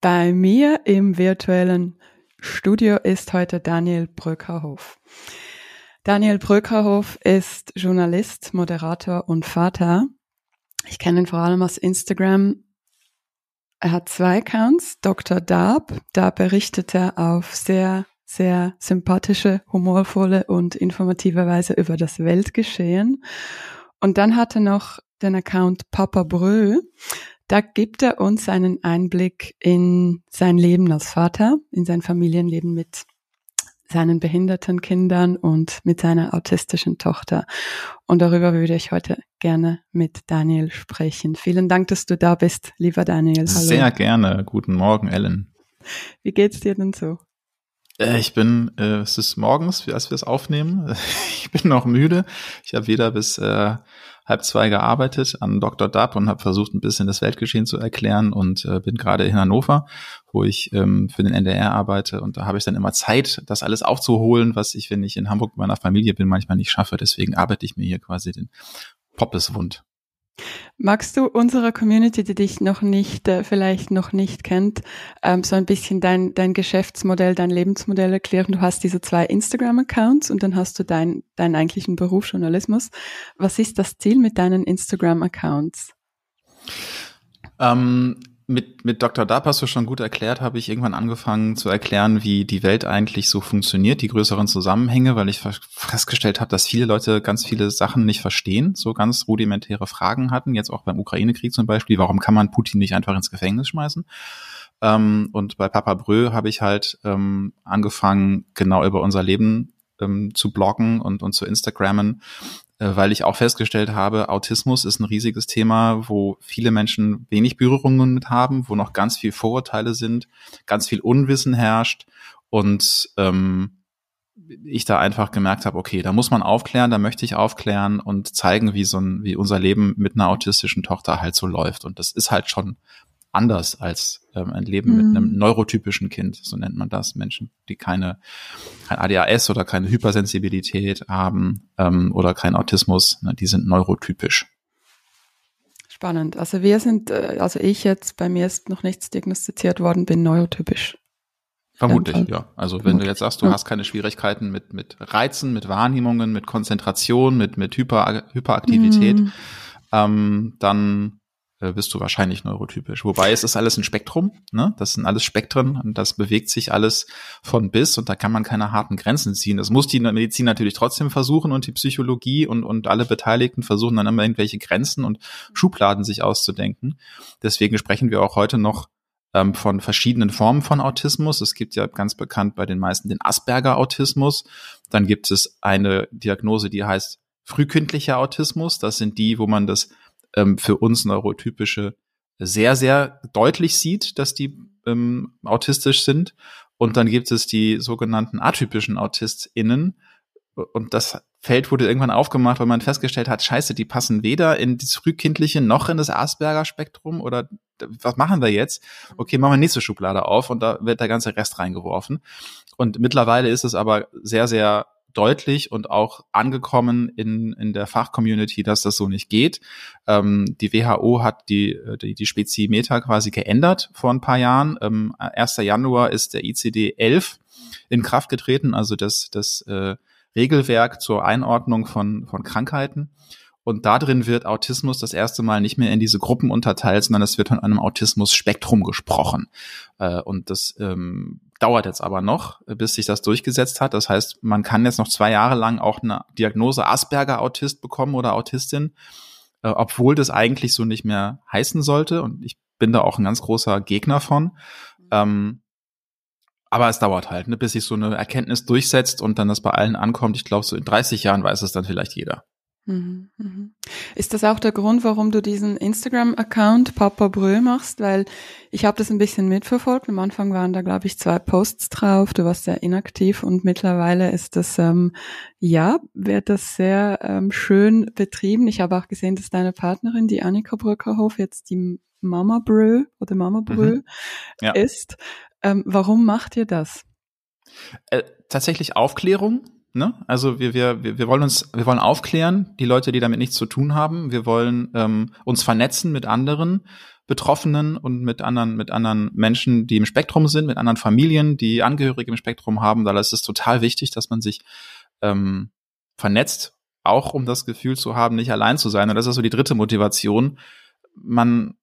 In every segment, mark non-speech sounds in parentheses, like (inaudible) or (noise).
Bei mir im virtuellen Studio ist heute Daniel Bröckerhof. Daniel Bröckerhof ist Journalist, Moderator und Vater. Ich kenne ihn vor allem aus Instagram er hat zwei Accounts, Dr. Darb. Da berichtet er auf sehr, sehr sympathische, humorvolle und informative Weise über das Weltgeschehen. Und dann hat er noch den Account Papa Brö. Da gibt er uns einen Einblick in sein Leben als Vater, in sein Familienleben mit seinen behinderten Kindern und mit seiner autistischen Tochter. Und darüber würde ich heute gerne mit Daniel sprechen. Vielen Dank, dass du da bist, lieber Daniel. Hallo. Sehr gerne. Guten Morgen, Ellen. Wie geht's dir denn so? Äh, ich bin, äh, es ist morgens, als wir es aufnehmen. (laughs) Ich bin noch müde. Ich habe wieder bis äh, halb zwei gearbeitet an Dr. Dab und habe versucht, ein bisschen das Weltgeschehen zu erklären und äh, bin gerade in Hannover, wo ich ähm, für den NDR arbeite und da habe ich dann immer Zeit, das alles aufzuholen, was ich, wenn ich in Hamburg mit meiner Familie bin, manchmal nicht schaffe. Deswegen arbeite ich mir hier quasi den Poppeswund. Magst du unserer Community, die dich noch nicht, äh, vielleicht noch nicht kennt, ähm, so ein bisschen dein, dein Geschäftsmodell, dein Lebensmodell erklären? Du hast diese zwei Instagram-Accounts und dann hast du dein, deinen eigentlichen Beruf Journalismus. Was ist das Ziel mit deinen Instagram-Accounts? Ähm, mit, mit Dr. Dab hast schon gut erklärt, habe ich irgendwann angefangen zu erklären, wie die Welt eigentlich so funktioniert, die größeren Zusammenhänge, weil ich festgestellt habe, dass viele Leute ganz viele Sachen nicht verstehen, so ganz rudimentäre Fragen hatten, jetzt auch beim Ukraine-Krieg zum Beispiel, warum kann man Putin nicht einfach ins Gefängnis schmeißen? Ähm, und bei Papa Brö habe ich halt ähm, angefangen, genau über unser Leben ähm, zu bloggen und, und zu Instagrammen, weil ich auch festgestellt habe, Autismus ist ein riesiges Thema, wo viele Menschen wenig Berührungen mit haben, wo noch ganz viel Vorurteile sind, ganz viel Unwissen herrscht und ähm, ich da einfach gemerkt habe, okay, da muss man aufklären, da möchte ich aufklären und zeigen, wie so ein, wie unser Leben mit einer autistischen Tochter halt so läuft. Und das ist halt schon anders als ähm, ein Leben mhm. mit einem neurotypischen Kind, so nennt man das. Menschen, die keine kein ADHS oder keine Hypersensibilität haben ähm, oder kein Autismus, ne, die sind neurotypisch. Spannend. Also wir sind, äh, also ich jetzt, bei mir ist noch nichts diagnostiziert worden, bin neurotypisch. Vermutlich, ja. Also wenn du jetzt sagst, du ja. hast keine Schwierigkeiten mit, mit Reizen, mit Wahrnehmungen, mit Konzentration, mit, mit Hyper, Hyperaktivität, mhm ähm, dann bist du wahrscheinlich neurotypisch. Wobei es ist alles ein Spektrum, ne? Das sind alles Spektren und das bewegt sich alles von bis und da kann man keine harten Grenzen ziehen. Das muss die Medizin natürlich trotzdem versuchen und die Psychologie und, und alle Beteiligten versuchen dann immer irgendwelche Grenzen und Schubladen sich auszudenken. Deswegen sprechen wir auch heute noch ähm, von verschiedenen Formen von Autismus. Es gibt ja ganz bekannt bei den meisten den Asperger-Autismus. Dann gibt es eine Diagnose, die heißt frühkindlicher Autismus. Das sind die, wo man das ähm, für uns neurotypische sehr, sehr deutlich sieht, dass die ähm, autistisch sind. Und dann gibt es die sogenannten atypischen AutistInnen. Und das Feld wurde irgendwann aufgemacht, weil man festgestellt hat, scheiße, die passen weder in das frühkindliche noch in das Asperger-Spektrum oder was machen wir jetzt? Okay, machen wir nächste Schublade auf und da wird der ganze Rest reingeworfen. Und mittlerweile ist es aber sehr, sehr deutlich und auch angekommen in, in der Fachcommunity, dass das so nicht geht. Ähm, die WHO hat die, die, die Spezimeter quasi geändert vor ein paar Jahren. Ähm, 1. Januar ist der ICD 11 in Kraft getreten, also das, das äh, Regelwerk zur Einordnung von, von Krankheiten. Und da drin wird Autismus das erste Mal nicht mehr in diese Gruppen unterteilt, sondern es wird von einem Autismus-Spektrum gesprochen. Äh, und das ähm, dauert jetzt aber noch, bis sich das durchgesetzt hat. Das heißt, man kann jetzt noch zwei Jahre lang auch eine Diagnose Asperger-Autist bekommen oder Autistin, äh, obwohl das eigentlich so nicht mehr heißen sollte. Und ich bin da auch ein ganz großer Gegner von. Ähm, aber es dauert halt, ne, bis sich so eine Erkenntnis durchsetzt und dann das bei allen ankommt. Ich glaube, so in 30 Jahren weiß es dann vielleicht jeder. Mhm, mhm. Ist das auch der Grund, warum du diesen Instagram-Account Papa Brö machst? Weil ich habe das ein bisschen mitverfolgt. Am Anfang waren da, glaube ich, zwei Posts drauf. Du warst sehr inaktiv und mittlerweile ist das, ähm, ja, wird das sehr ähm, schön betrieben. Ich habe auch gesehen, dass deine Partnerin, die Annika Brückerhof, jetzt die Mama Brö oder Mama Brö mhm. ja. ist. Ähm, warum macht ihr das? Äh, tatsächlich Aufklärung Ne? Also wir, wir, wir wollen uns, wir wollen aufklären, die Leute, die damit nichts zu tun haben. Wir wollen ähm, uns vernetzen mit anderen Betroffenen und mit anderen, mit anderen Menschen, die im Spektrum sind, mit anderen Familien, die Angehörige im Spektrum haben. Da ist es total wichtig, dass man sich ähm, vernetzt, auch um das Gefühl zu haben, nicht allein zu sein. Und das ist so die dritte Motivation. Man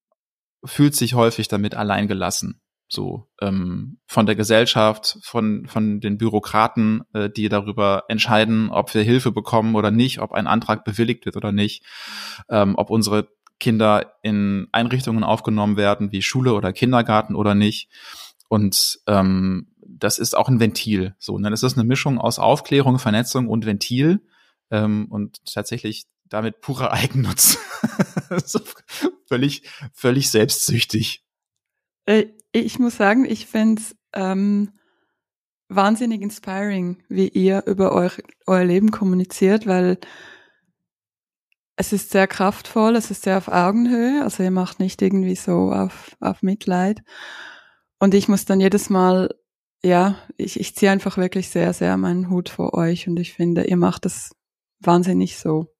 fühlt sich häufig damit allein gelassen so ähm, von der Gesellschaft, von von den Bürokraten, äh, die darüber entscheiden, ob wir Hilfe bekommen oder nicht, ob ein Antrag bewilligt wird oder nicht, ähm, ob unsere Kinder in Einrichtungen aufgenommen werden wie Schule oder Kindergarten oder nicht. Und ähm, das ist auch ein Ventil. So, ne? das ist eine Mischung aus Aufklärung, Vernetzung und Ventil ähm, und tatsächlich damit purer (laughs) Eigennutz. (laughs) völlig, völlig selbstsüchtig. Äh, ich muss sagen, ich finde es ähm, wahnsinnig inspiring, wie ihr über euer, euer Leben kommuniziert, weil es ist sehr kraftvoll, es ist sehr auf Augenhöhe, also ihr macht nicht irgendwie so auf, auf Mitleid. Und ich muss dann jedes Mal, ja, ich, ich ziehe einfach wirklich sehr, sehr meinen Hut vor euch und ich finde, ihr macht das wahnsinnig so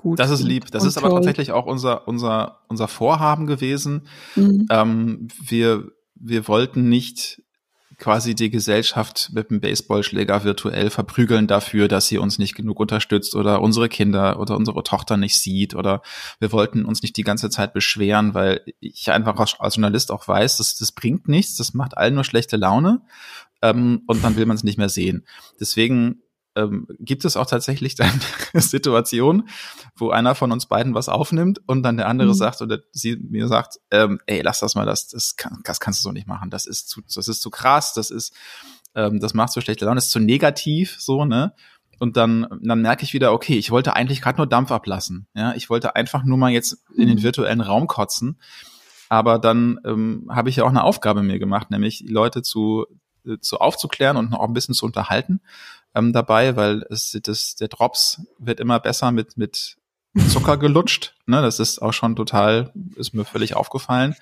gut. Das ist lieb. Das ist aber tatsächlich auch unser, unser, unser Vorhaben gewesen. Mhm. Ähm, wir, wir wollten nicht quasi die Gesellschaft mit dem Baseballschläger virtuell verprügeln dafür, dass sie uns nicht genug unterstützt oder unsere Kinder oder unsere Tochter nicht sieht oder wir wollten uns nicht die ganze Zeit beschweren, weil ich einfach als Journalist auch weiß, dass das bringt nichts, das macht allen nur schlechte Laune ähm, und dann will man es nicht mehr sehen. Deswegen ähm, gibt es auch tatsächlich dann (laughs) Situationen, wo einer von uns beiden was aufnimmt und dann der andere mhm. sagt oder sie mir sagt, ähm, ey, lass das mal, das, das, kann, das kannst du so nicht machen, das ist zu, das ist zu krass, das ist, ähm, das macht so schlechte Laune, das ist zu negativ, so, ne? Und dann, dann merke ich wieder, okay, ich wollte eigentlich gerade nur Dampf ablassen. Ja, ich wollte einfach nur mal jetzt in den mhm. virtuellen Raum kotzen. Aber dann ähm, habe ich ja auch eine Aufgabe mir gemacht, nämlich die Leute zu, äh, zu aufzuklären und noch ein bisschen zu unterhalten ähm, dabei, weil es, das, der Drops wird immer besser mit, mit Zucker gelutscht. (laughs) Ne, das ist auch schon total, ist mir völlig aufgefallen.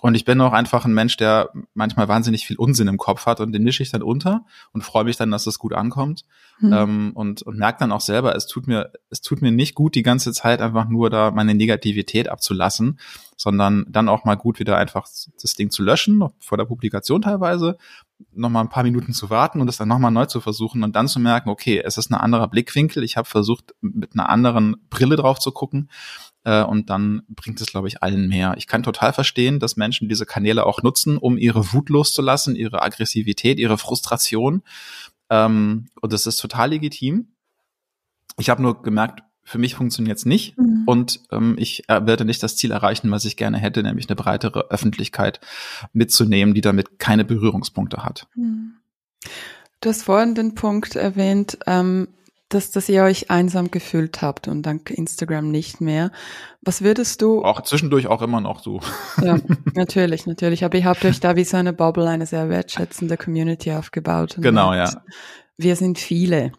Und ich bin auch einfach ein Mensch, der manchmal wahnsinnig viel Unsinn im Kopf hat und den mische ich dann unter und freue mich dann, dass das gut ankommt. Mhm. Ähm, und, und merke dann auch selber, es tut mir, es tut mir nicht gut, die ganze Zeit einfach nur da meine Negativität abzulassen, sondern dann auch mal gut wieder einfach das Ding zu löschen, vor der Publikation teilweise, nochmal ein paar Minuten zu warten und es dann nochmal neu zu versuchen und dann zu merken, okay, es ist ein anderer Blickwinkel, ich habe versucht, mit einer anderen Brille drauf zu gucken Äh, und dann bringt es, glaube ich, allen mehr. Ich kann total verstehen, dass Menschen diese Kanäle auch nutzen, um ihre Wut loszulassen, ihre Aggressivität, ihre Frustration. Ähm, und das ist total legitim. Ich habe nur gemerkt, für mich funktioniert es nicht mhm. und ähm, ich äh, werde nicht das Ziel erreichen, was ich gerne hätte, nämlich eine breitere Öffentlichkeit mitzunehmen, die damit keine Berührungspunkte hat. Mhm. Du hast vorhin den Punkt erwähnt, ähm, dass, dass ihr euch einsam gefühlt habt und dank Instagram nicht mehr. Was würdest du? Auch zwischendurch auch immer noch so. Ja, (laughs) natürlich, natürlich. Aber ihr habt euch da wie so eine Bubble, eine sehr wertschätzende Community aufgebaut. Genau, ja. Wir sind viele.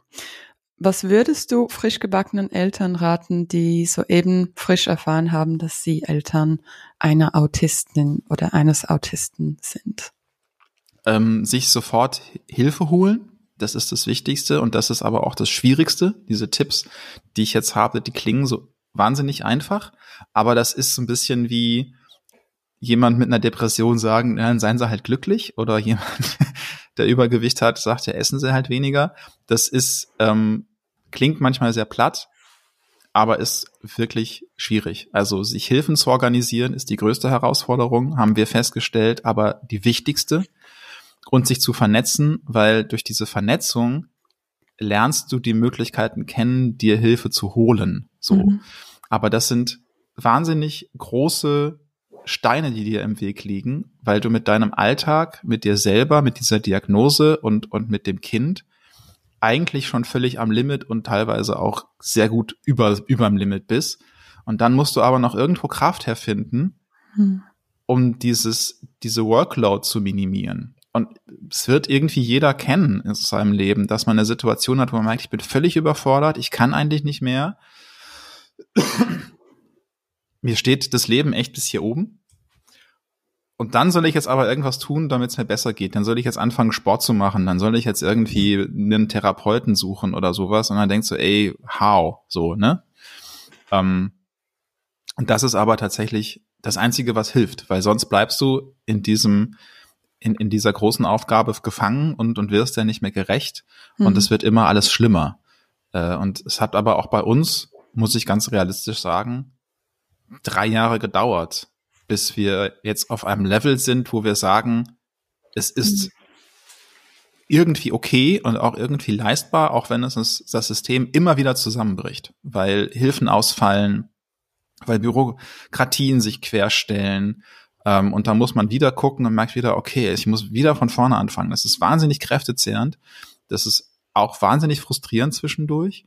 Was würdest du frisch gebackenen Eltern raten, die soeben frisch erfahren haben, dass sie Eltern einer Autistin oder eines Autisten sind? Ähm, sich sofort Hilfe holen das ist das Wichtigste und das ist aber auch das Schwierigste. Diese Tipps, die ich jetzt habe, die klingen so wahnsinnig einfach, aber das ist so ein bisschen wie jemand mit einer Depression sagen, dann seien sie halt glücklich oder jemand, der Übergewicht hat, sagt ja, essen sie halt weniger. Das ist, ähm, klingt manchmal sehr platt, aber ist wirklich schwierig. Also sich Hilfen zu organisieren ist die größte Herausforderung, haben wir festgestellt, aber die wichtigste und sich zu vernetzen, weil durch diese Vernetzung lernst du die Möglichkeiten kennen, dir Hilfe zu holen. So. Mhm. Aber das sind wahnsinnig große Steine, die dir im Weg liegen, weil du mit deinem Alltag, mit dir selber, mit dieser Diagnose und, und mit dem Kind eigentlich schon völlig am Limit und teilweise auch sehr gut über, überm Limit bist. Und dann musst du aber noch irgendwo Kraft herfinden, hm. um dieses, diese Workload zu minimieren. Und es wird irgendwie jeder kennen in seinem Leben, dass man eine Situation hat, wo man merkt, ich bin völlig überfordert, ich kann eigentlich nicht mehr. mir steht das Leben echt bis hier oben. Und dann soll ich jetzt aber irgendwas tun, damit es mir besser geht. Dann soll ich jetzt anfangen, Sport zu machen. Dann soll ich jetzt irgendwie einen Therapeuten suchen oder sowas. Und dann denkst du, ey, how? So, ne? Ähm, und das ist aber tatsächlich das Einzige, was hilft, weil sonst bleibst du in diesem in, in dieser großen Aufgabe gefangen und, und wirst ja nicht mehr gerecht. Mhm. Und es wird immer alles schlimmer. Äh, und es hat aber auch bei uns, muss ich ganz realistisch sagen, drei Jahre gedauert, bis wir jetzt auf einem Level sind, wo wir sagen, es ist mhm. irgendwie okay und auch irgendwie leistbar, auch wenn es das System immer wieder zusammenbricht, weil Hilfen ausfallen, weil Bürokratien sich querstellen, ähm, und da muss man wieder gucken und merkt wieder, okay, ich muss wieder von vorne anfangen. Das ist wahnsinnig kräftezehrend. Das ist auch wahnsinnig frustrierend zwischendurch.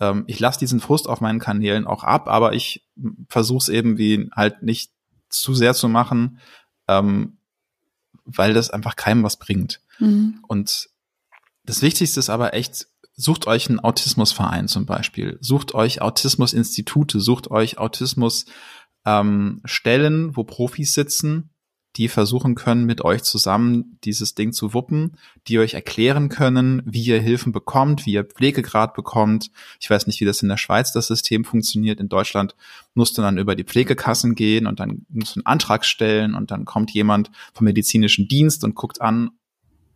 Ähm, ich lasse diesen Frust auf meinen Kanälen auch ab, aber ich versuche es eben wie halt nicht zu sehr zu machen, ähm, weil das einfach keinem was bringt. Mhm. Und das Wichtigste ist aber echt, sucht euch einen Autismusverein zum Beispiel, sucht euch Autismusinstitute, sucht euch Autismus ähm, Stellen, wo Profis sitzen, die versuchen können, mit euch zusammen dieses Ding zu wuppen, die euch erklären können, wie ihr Hilfen bekommt, wie ihr Pflegegrad bekommt. Ich weiß nicht, wie das in der Schweiz das System funktioniert. In Deutschland musst du dann über die Pflegekassen gehen und dann musst du einen Antrag stellen und dann kommt jemand vom medizinischen Dienst und guckt an,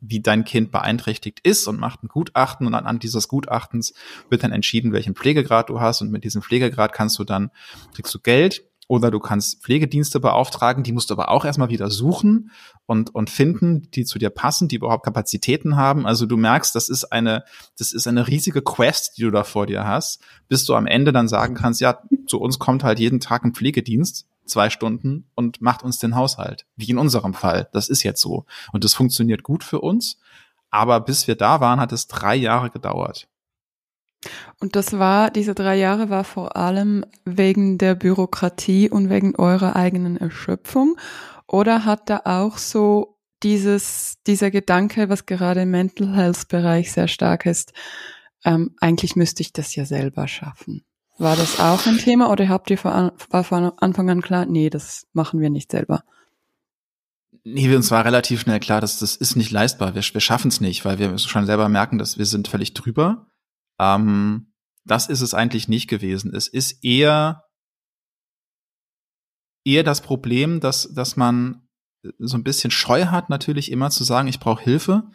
wie dein Kind beeinträchtigt ist und macht ein Gutachten und anhand dieses Gutachtens wird dann entschieden, welchen Pflegegrad du hast und mit diesem Pflegegrad kannst du dann, kriegst du Geld oder du kannst Pflegedienste beauftragen, die musst du aber auch erstmal wieder suchen und, und finden, die zu dir passen, die überhaupt Kapazitäten haben. Also du merkst, das ist eine, das ist eine riesige Quest, die du da vor dir hast, bis du am Ende dann sagen kannst, ja, zu uns kommt halt jeden Tag ein Pflegedienst, zwei Stunden und macht uns den Haushalt. Wie in unserem Fall. Das ist jetzt so. Und das funktioniert gut für uns. Aber bis wir da waren, hat es drei Jahre gedauert. Und das war, diese drei Jahre war vor allem wegen der Bürokratie und wegen eurer eigenen Erschöpfung? Oder hat da auch so dieses, dieser Gedanke, was gerade im Mental Health Bereich sehr stark ist, ähm, eigentlich müsste ich das ja selber schaffen? War das auch ein Thema oder habt ihr von, war von Anfang an klar, nee, das machen wir nicht selber? Nee, uns war relativ schnell klar, dass das ist nicht leistbar. Wir, wir schaffen es nicht, weil wir schon selber merken, dass wir sind völlig drüber. Ähm, das ist es eigentlich nicht gewesen. Es ist eher, eher das Problem, dass, dass man so ein bisschen Scheu hat, natürlich immer zu sagen, ich brauche Hilfe.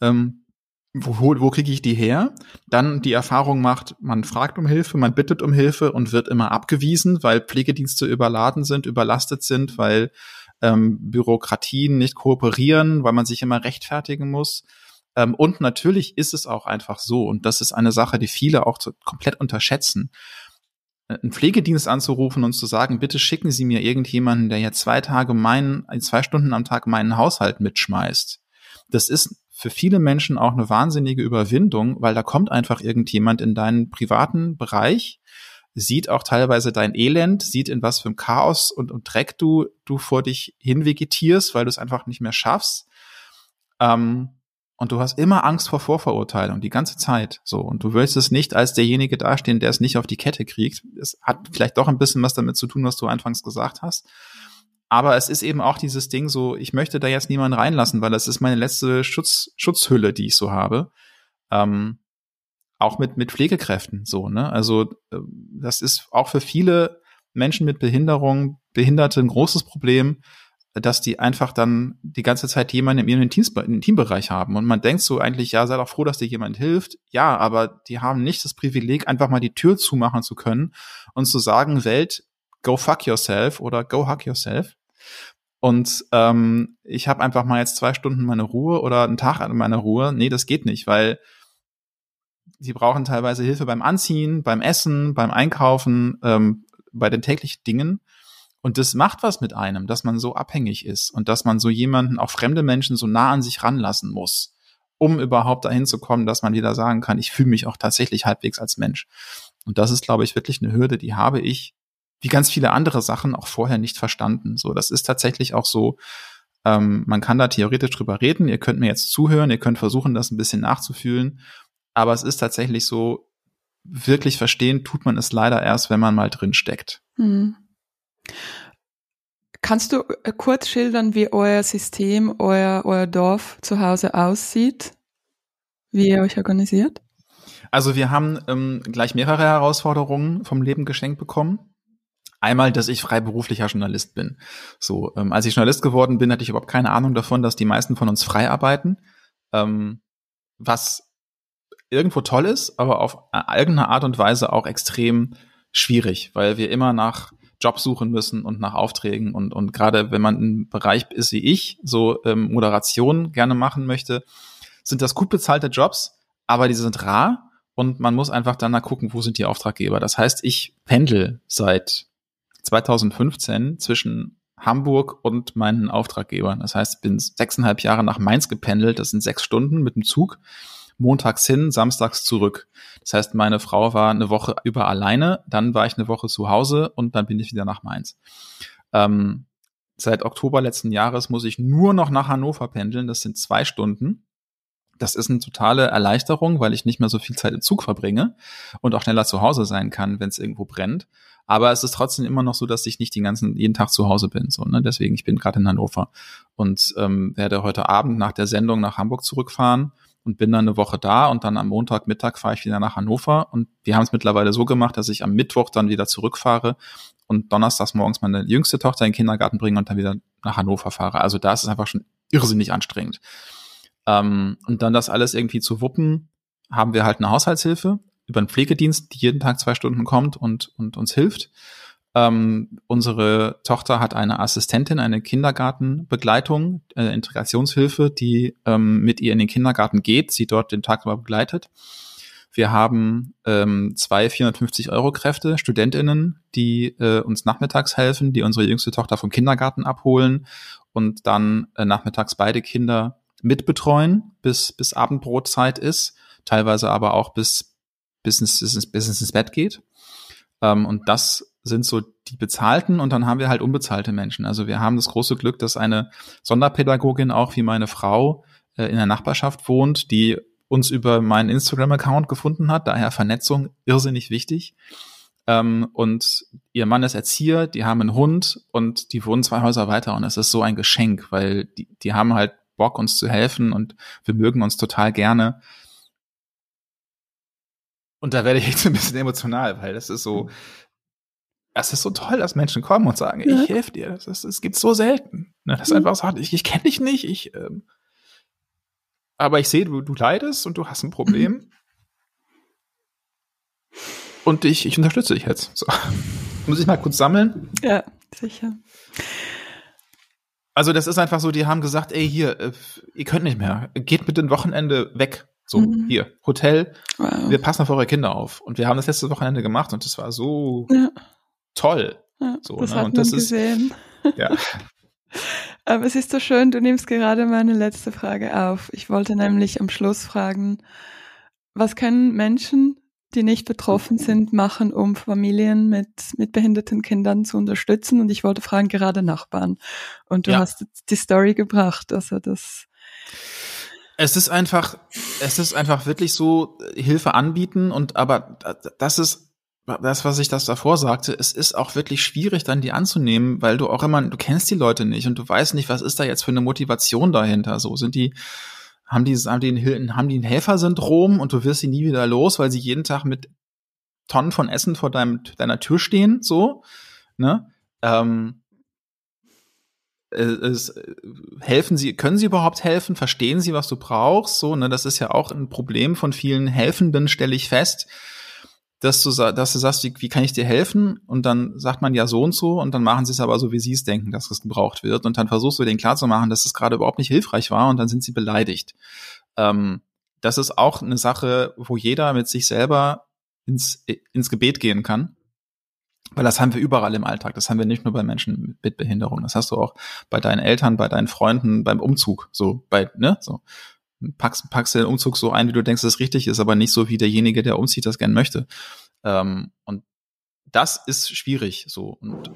Ähm, wo, wo kriege ich die her? Dann die Erfahrung macht, man fragt um Hilfe, man bittet um Hilfe und wird immer abgewiesen, weil Pflegedienste überladen sind, überlastet sind, weil ähm, Bürokratien nicht kooperieren, weil man sich immer rechtfertigen muss. Ähm, und natürlich ist es auch einfach so, und das ist eine Sache, die viele auch zu, komplett unterschätzen, äh, einen Pflegedienst anzurufen und zu sagen, bitte schicken Sie mir irgendjemanden, der ja zwei Tage meinen, zwei Stunden am Tag meinen Haushalt mitschmeißt. Das ist für viele Menschen auch eine wahnsinnige Überwindung, weil da kommt einfach irgendjemand in deinen privaten Bereich, sieht auch teilweise dein Elend, sieht in was für einem Chaos und, und Dreck du, du vor dich hinvegetierst, weil du es einfach nicht mehr schaffst. Ähm, und du hast immer Angst vor Vorverurteilung, die ganze Zeit. So. Und du willst es nicht als derjenige dastehen, der es nicht auf die Kette kriegt. Es hat vielleicht doch ein bisschen was damit zu tun, was du anfangs gesagt hast. Aber es ist eben auch dieses Ding so, ich möchte da jetzt niemanden reinlassen, weil das ist meine letzte Schutz, Schutzhülle, die ich so habe. Ähm, auch mit, mit Pflegekräften so, ne? Also, äh, das ist auch für viele Menschen mit Behinderung, Behinderte ein großes Problem, dass die einfach dann die ganze Zeit jemanden in ihrem Teambereich haben. Und man denkt so eigentlich, ja, sei doch froh, dass dir jemand hilft. Ja, aber die haben nicht das Privileg, einfach mal die Tür zumachen zu können und zu sagen, Welt, go fuck yourself oder go hug yourself. Und ähm, ich habe einfach mal jetzt zwei Stunden meine Ruhe oder einen Tag an meiner Ruhe. Nee, das geht nicht, weil sie brauchen teilweise Hilfe beim Anziehen, beim Essen, beim Einkaufen, ähm, bei den täglichen Dingen. Und das macht was mit einem, dass man so abhängig ist und dass man so jemanden, auch fremde Menschen, so nah an sich ranlassen muss, um überhaupt dahin zu kommen, dass man wieder sagen kann, ich fühle mich auch tatsächlich halbwegs als Mensch. Und das ist, glaube ich, wirklich eine Hürde, die habe ich, wie ganz viele andere Sachen, auch vorher nicht verstanden. So, das ist tatsächlich auch so, ähm, man kann da theoretisch drüber reden, ihr könnt mir jetzt zuhören, ihr könnt versuchen, das ein bisschen nachzufühlen, aber es ist tatsächlich so, wirklich verstehen tut man es leider erst, wenn man mal drin steckt. Mhm. Kannst du äh, kurz schildern, wie euer System, euer, euer Dorf zu Hause aussieht? Wie ihr euch organisiert? Also wir haben ähm, gleich mehrere Herausforderungen vom Leben geschenkt bekommen. Einmal, dass ich freiberuflicher Journalist bin. So, ähm, als ich Journalist geworden bin, hatte ich überhaupt keine Ahnung davon, dass die meisten von uns frei arbeiten. Ähm, was irgendwo toll ist, aber auf äh, irgendeine Art und Weise auch extrem schwierig, weil wir immer nach Job suchen müssen und nach Aufträgen und, und gerade wenn man im Bereich ist wie ich, so ähm, Moderation gerne machen möchte, sind das gut bezahlte Jobs, aber die sind rar und man muss einfach danach gucken, wo sind die Auftraggeber. Das heißt, ich pendel seit 2015 zwischen Hamburg und meinen Auftraggebern. Das heißt, ich bin sechseinhalb Jahre nach Mainz gependelt. Das sind sechs Stunden mit dem Zug montags hin, samstags zurück. Das heißt, meine Frau war eine Woche über alleine, dann war ich eine Woche zu Hause und dann bin ich wieder nach Mainz. Ähm, seit Oktober letzten Jahres muss ich nur noch nach Hannover pendeln. Das sind zwei Stunden. Das ist eine totale Erleichterung, weil ich nicht mehr so viel Zeit im Zug verbringe und auch schneller zu Hause sein kann, wenn es irgendwo brennt. Aber es ist trotzdem immer noch so, dass ich nicht den ganzen jeden Tag zu Hause bin. So, ne? Deswegen, ich bin gerade in Hannover und ähm, werde heute Abend nach der Sendung nach Hamburg zurückfahren und bin dann eine Woche da und dann am Montagmittag fahre ich wieder nach Hannover und wir haben es mittlerweile so gemacht, dass ich am Mittwoch dann wieder zurückfahre und donnerstags morgens meine jüngste Tochter in den Kindergarten bringe und dann wieder nach Hannover fahre. Also da ist es einfach schon irrsinnig anstrengend. Ähm, und dann das alles irgendwie zu wuppen, haben wir halt eine Haushaltshilfe über einen Pflegedienst, die jeden Tag zwei Stunden kommt und, und uns hilft. Ähm, unsere Tochter hat eine Assistentin, eine Kindergartenbegleitung, äh, Integrationshilfe, die ähm, mit ihr in den Kindergarten geht, sie dort den Tag über begleitet. Wir haben ähm, zwei 450-Euro-Kräfte, StudentInnen, die äh, uns nachmittags helfen, die unsere jüngste Tochter vom Kindergarten abholen und dann äh, nachmittags beide Kinder mitbetreuen, bis, bis Abendbrotzeit ist, teilweise aber auch bis, bis, ins, bis, ins, bis ins Bett geht. Ähm, und das sind so die bezahlten und dann haben wir halt unbezahlte Menschen. Also wir haben das große Glück, dass eine Sonderpädagogin auch wie meine Frau äh, in der Nachbarschaft wohnt, die uns über meinen Instagram-Account gefunden hat. Daher Vernetzung irrsinnig wichtig. Ähm, und ihr Mann ist Erzieher, die haben einen Hund und die wohnen zwei Häuser weiter und es ist so ein Geschenk, weil die, die haben halt Bock, uns zu helfen und wir mögen uns total gerne. Und da werde ich jetzt ein bisschen emotional, weil das ist so, es ist so toll, dass Menschen kommen und sagen, ja. ich helfe dir. Das, ist, das gibt so selten. Ne? Das ist mhm. einfach so, ich, ich kenne dich nicht, ich, ähm, aber ich sehe, du, du leidest und du hast ein Problem. Mhm. Und ich, ich unterstütze dich jetzt. So. Muss ich mal kurz sammeln? Ja, sicher. Also das ist einfach so, die haben gesagt, ey, hier, äh, ihr könnt nicht mehr. Geht bitte ein Wochenende weg. So, mhm. hier, Hotel. Wow. Wir passen auf eure Kinder auf. Und wir haben das letzte Wochenende gemacht und das war so ja. Toll. Ja, so, das ne? hat und man das gesehen. Ist, (laughs) ja. (laughs) Aber es ist so schön, du nimmst gerade meine letzte Frage auf. Ich wollte nämlich am Schluss fragen, was können Menschen die nicht betroffen sind, machen, um Familien mit, mit behinderten Kindern zu unterstützen. Und ich wollte fragen, gerade Nachbarn. Und du ja. hast die Story gebracht, also das. Es ist einfach, es ist einfach wirklich so Hilfe anbieten und aber das ist das, was ich das davor sagte, es ist auch wirklich schwierig, dann die anzunehmen, weil du auch immer, du kennst die Leute nicht und du weißt nicht, was ist da jetzt für eine Motivation dahinter. So sind die, haben die, haben die, haben die ein Helfersyndrom und du wirst sie nie wieder los, weil sie jeden Tag mit Tonnen von Essen vor deinem, deiner Tür stehen, so, ne? Ähm, es, helfen sie, können sie überhaupt helfen? Verstehen sie, was du brauchst? So, ne, das ist ja auch ein Problem von vielen Helfenden, stelle ich fest dass du, dass du sagst, wie, wie kann ich dir helfen? Und dann sagt man ja so und so und dann machen sie es aber so, wie sie es denken, dass es gebraucht wird. Und dann versuchst du denen klarzumachen, dass es gerade überhaupt nicht hilfreich war und dann sind sie beleidigt. Ähm, das ist auch eine Sache, wo jeder mit sich selber ins, ins Gebet gehen kann. Weil das haben wir überall im Alltag. Das haben wir nicht nur bei Menschen mit Behinderung. Das hast du auch bei deinen Eltern, bei deinen Freunden, beim Umzug. So, bei, ne, so packst, packst den Umzug so ein, wie du denkst, dass es richtig ist, aber nicht so, wie derjenige, der umzieht, das gern möchte. Ähm, und das ist schwierig so. Und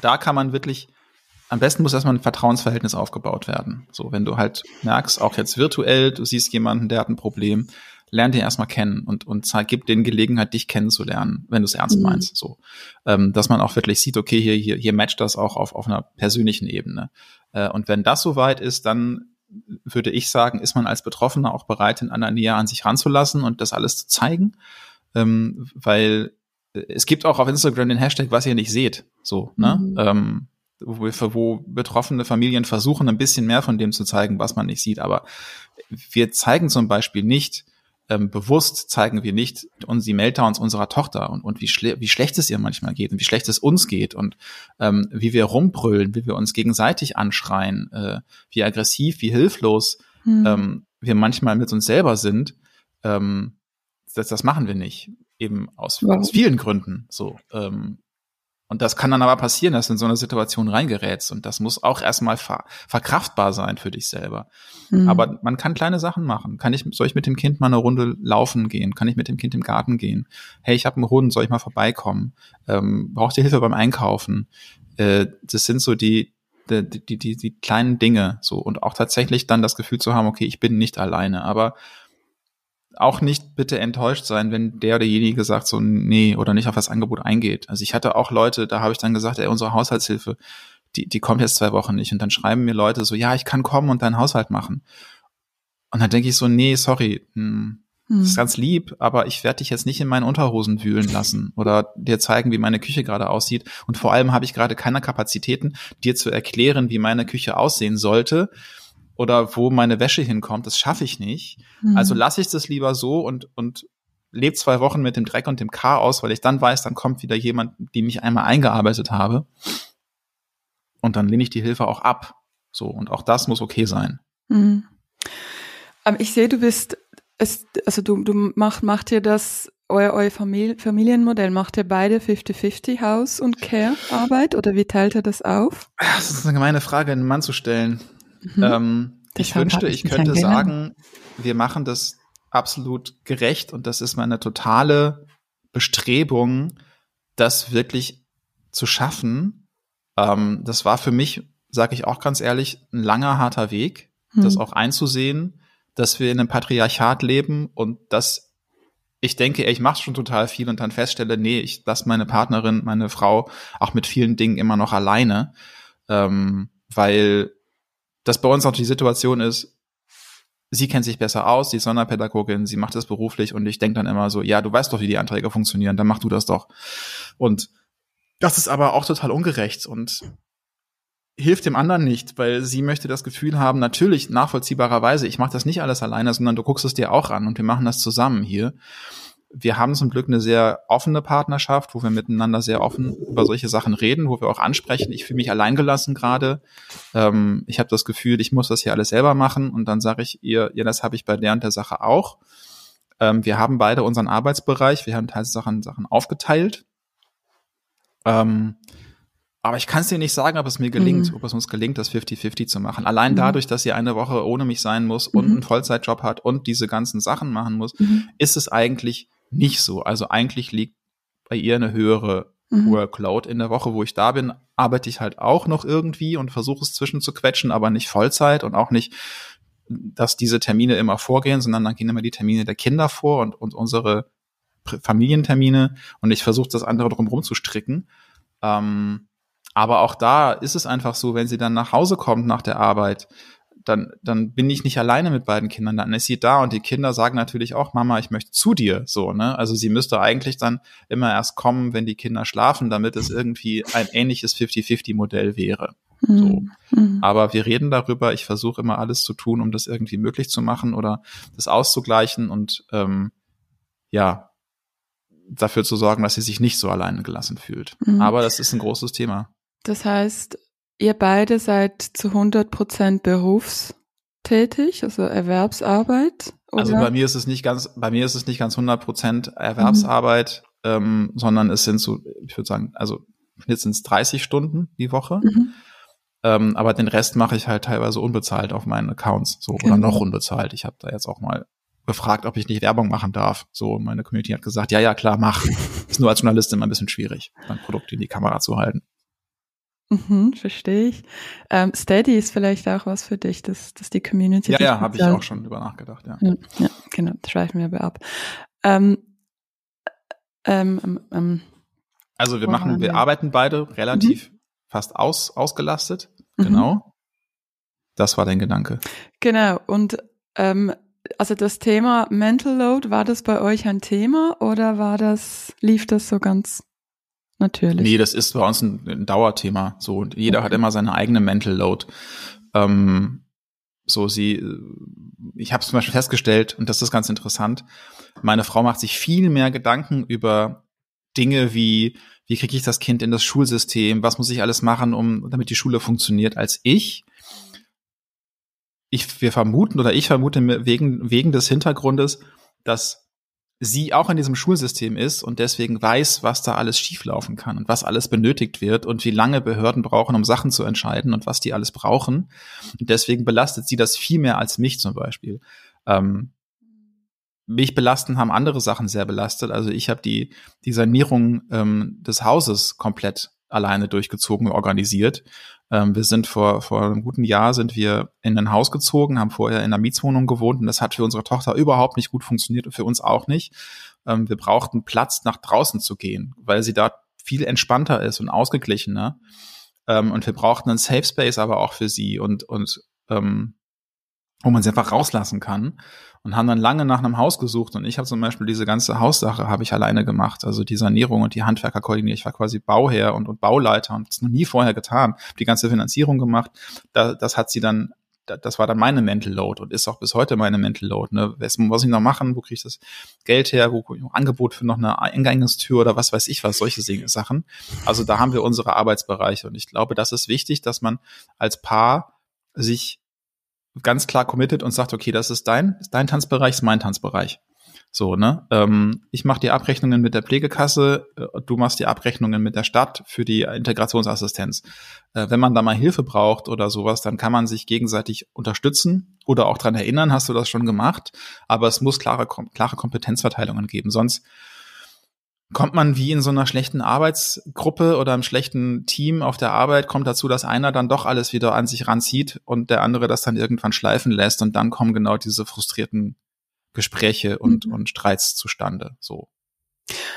da kann man wirklich, am besten muss erstmal ein Vertrauensverhältnis aufgebaut werden. So, wenn du halt merkst, auch jetzt virtuell, du siehst jemanden, der hat ein Problem, lern den erstmal kennen und, und gib den Gelegenheit, dich kennenzulernen, wenn du es ernst mhm. meinst. So, ähm, dass man auch wirklich sieht, okay, hier, hier, hier matcht das auch auf, auf einer persönlichen Ebene. Äh, und wenn das soweit ist, dann würde ich sagen, ist man als Betroffener auch bereit, in einer Nähe an sich ranzulassen und das alles zu zeigen. Ähm, weil äh, es gibt auch auf Instagram den Hashtag, was ihr nicht seht. So, ne? Mhm. Ähm, wo, wo betroffene Familien versuchen, ein bisschen mehr von dem zu zeigen, was man nicht sieht. Aber wir zeigen zum Beispiel nicht, ähm, bewusst zeigen wir nicht uns die Meltdowns unserer Tochter und, und wie, schle wie schlecht es ihr manchmal geht und wie schlecht es uns geht und ähm, wie wir rumbrüllen, wie wir uns gegenseitig anschreien, äh, wie aggressiv, wie hilflos mhm. ähm, wir manchmal mit uns selber sind. Ähm, das, das machen wir nicht. Eben aus, aus vielen Gründen. So, ähm, und das kann dann aber passieren, dass du in so eine Situation reingerätst. Und das muss auch erstmal ver verkraftbar sein für dich selber. Mhm. Aber man kann kleine Sachen machen. Kann ich, soll ich mit dem Kind mal eine Runde laufen gehen? Kann ich mit dem Kind im Garten gehen? Hey, ich habe einen Hund, soll ich mal vorbeikommen? Ähm, braucht ihr Hilfe beim Einkaufen? Äh, das sind so die, die, die, die, die kleinen Dinge so. Und auch tatsächlich dann das Gefühl zu haben, okay, ich bin nicht alleine. Aber auch nicht bitte enttäuscht sein, wenn der oder derjenige sagt so, nee, oder nicht auf das Angebot eingeht. Also ich hatte auch Leute, da habe ich dann gesagt, ey, unsere Haushaltshilfe, die, die kommt jetzt zwei Wochen nicht. Und dann schreiben mir Leute so, ja, ich kann kommen und deinen Haushalt machen. Und dann denke ich so, nee, sorry, hm, hm. das ist ganz lieb, aber ich werde dich jetzt nicht in meinen Unterhosen wühlen lassen oder dir zeigen, wie meine Küche gerade aussieht. Und vor allem habe ich gerade keine Kapazitäten, dir zu erklären, wie meine Küche aussehen sollte oder wo meine Wäsche hinkommt, das schaffe ich nicht. Mhm. Also lasse ich das lieber so und, und lebe zwei Wochen mit dem Dreck und dem Chaos, weil ich dann weiß, dann kommt wieder jemand, den ich einmal eingearbeitet habe. Und dann lehne ich die Hilfe auch ab. So, und auch das muss okay sein. Mhm. Ich sehe, du bist, es, also du, du mach, macht dir das, euer, euer Familie, Familienmodell, macht ihr beide 50-50 Haus- und Care-Arbeit oder wie teilt ihr das auf? Das ist eine gemeine Frage, einen Mann zu stellen. Mhm. Ähm, ich wünschte, ich, könnte sagen, wir machen das absolut gerecht und das ist meine totale Bestrebung, das wirklich zu schaffen. Ähm, das war für mich, sage ich auch ganz ehrlich, ein langer, harter Weg, mhm. das auch einzusehen, dass wir in einem Patriarchat leben und dass ich denke, ich mache schon total viel und dann feststelle, nee, ich lasse meine Partnerin, meine Frau auch mit vielen Dingen immer noch alleine, ähm, weil dass bei uns auch die Situation ist, sie kennt sich besser aus, sie ist Sonderpädagogin, sie macht das beruflich und ich denke dann immer so, ja, du weißt doch, wie die Anträge funktionieren, dann mach du das doch. Und das ist aber auch total ungerecht und hilft dem anderen nicht, weil sie möchte das Gefühl haben, natürlich nachvollziehbarerweise, ich mache das nicht alles alleine, sondern du guckst es dir auch an und wir machen das zusammen hier. Wir haben zum Glück eine sehr offene Partnerschaft, wo wir miteinander sehr offen über solche Sachen reden, wo wir auch ansprechen, ich fühle mich alleingelassen gerade. Ähm, ich habe das Gefühl, ich muss das hier alles selber machen und dann sage ich ihr, ja, das habe ich bei der und der Sache auch. Ähm, wir haben beide unseren Arbeitsbereich, wir haben teils Sachen, Sachen aufgeteilt. Ähm, aber ich kann es dir nicht sagen, ob es mir gelingt, mhm. ob es uns gelingt, das 50-50 zu machen. Allein mhm. dadurch, dass sie eine Woche ohne mich sein muss und mhm. einen Vollzeitjob hat und diese ganzen Sachen machen muss, mhm. ist es eigentlich nicht so. Also eigentlich liegt bei ihr eine höhere mhm. Workload. In der Woche, wo ich da bin, arbeite ich halt auch noch irgendwie und versuche es zwischen zu quetschen, aber nicht Vollzeit und auch nicht, dass diese Termine immer vorgehen, sondern dann gehen immer die Termine der Kinder vor und, und unsere Familientermine und ich versuche das andere drumherum zu stricken. Ähm, aber auch da ist es einfach so, wenn sie dann nach Hause kommt nach der Arbeit, dann, dann bin ich nicht alleine mit beiden Kindern, dann ist sie da und die Kinder sagen natürlich auch, Mama, ich möchte zu dir, so, ne? Also sie müsste eigentlich dann immer erst kommen, wenn die Kinder schlafen, damit es irgendwie ein ähnliches 50-50-Modell wäre. Mhm. So. Mhm. Aber wir reden darüber, ich versuche immer alles zu tun, um das irgendwie möglich zu machen oder das auszugleichen und ähm, ja, dafür zu sorgen, dass sie sich nicht so alleine gelassen fühlt. Mhm. Aber das ist ein großes Thema. Das heißt, ihr beide seid zu 100 Prozent berufstätig, also Erwerbsarbeit? Oder? Also bei mir ist es nicht ganz, bei mir ist es nicht ganz 100 Prozent Erwerbsarbeit, mhm. ähm, sondern es sind so, ich würde sagen, also jetzt sind es 30 Stunden die Woche. Mhm. Ähm, aber den Rest mache ich halt teilweise unbezahlt auf meinen Accounts, so genau. oder noch unbezahlt. Ich habe da jetzt auch mal gefragt, ob ich nicht Werbung machen darf. So, meine Community hat gesagt, ja, ja, klar, mach. (laughs) Ist nur als Journalist immer ein bisschen schwierig, mein Produkt in die Kamera zu halten. Mhm, verstehe ich. Ähm, Steady ist vielleicht auch was für dich, dass, dass die Community. Ja, ja, habe ich auch schon drüber nachgedacht, ja. Ja, ja genau, das schreiben wir aber ab. Ähm, ähm, ähm, ähm also wir machen, wir arbeiten beide relativ mhm. fast aus, ausgelastet. Mhm. Genau. Mhm. Das war dein Gedanke. Genau. Und ähm, also das Thema Mental Load, war das bei euch ein Thema oder war das, lief das so ganz natürlich. Nee, das ist bei uns ein, ein Dauerthema. So, und jeder okay. hat immer seine eigene Mental Load. Ähm, so, sie, ich habe zum Beispiel festgestellt, und das ist ganz interessant, meine Frau macht sich viel mehr Gedanken über Dinge wie, wie kriege ich das Kind in das Schulsystem, was muss ich alles machen, um damit die Schule funktioniert, als ich. Ich, wir vermuten oder ich vermute wegen, wegen des Hintergrundes, dass sie auch in diesem Schulsystem ist und deswegen weiß, was da alles schieflaufen kann und was alles benötigt wird und wie lange Behörden brauchen, um Sachen zu entscheiden und was die alles brauchen. Und deswegen belastet sie das viel mehr als mich zum Beispiel. Ähm, mich belasten haben andere Sachen sehr belastet. Also ich habe die, die Sanierung ähm, des Hauses komplett alleine durchgezogen, organisiert. Ähm, wir sind vor, vor einem guten Jahr sind wir in ein Haus gezogen, haben vorher in einer Mietswohnung gewohnt und das hat für unsere Tochter überhaupt nicht gut funktioniert und für uns auch nicht. Ähm, wir brauchten Platz, nach draußen zu gehen, weil sie da viel entspannter ist und ausgeglichener. Ähm, und wir brauchten einen Safe Space aber auch für sie und, und ähm, wo man sie einfach rauslassen kann und haben dann lange nach einem Haus gesucht und ich habe zum Beispiel diese ganze Haussache habe ich alleine gemacht, also die Sanierung und die Handwerker koordiniert. Ich war quasi Bauherr und, und Bauleiter und das noch nie vorher getan. Die ganze Finanzierung gemacht. Da, das hat sie dann, das war dann meine Mental Load und ist auch bis heute meine Mental Load. Ne? Was muss ich noch machen? Wo kriege ich das Geld her? Wo ich noch Angebot für noch eine Eingangstür oder was weiß ich was? Solche Sachen. Also da haben wir unsere Arbeitsbereiche und ich glaube, das ist wichtig, dass man als Paar sich ganz klar committed und sagt, okay, das ist dein, dein Tanzbereich, ist mein Tanzbereich. So, ne? Ähm, ich mache die Abrechnungen mit der Pflegekasse, äh, du machst die Abrechnungen mit der Stadt für die Integrationsassistenz. Äh, wenn man da mal Hilfe braucht oder sowas, dann kann man sich gegenseitig unterstützen oder auch dran erinnern, hast du das schon gemacht, aber es muss klare, klare Kompetenzverteilungen geben. Sonst kommt man wie in so einer schlechten Arbeitsgruppe oder einem schlechten Team auf der Arbeit, kommt dazu, dass einer dann doch alles wieder an sich ranzieht und der andere das dann irgendwann schleifen lässt und dann kommen genau diese frustrierten Gespräche und, mhm. und Streits zustande, so.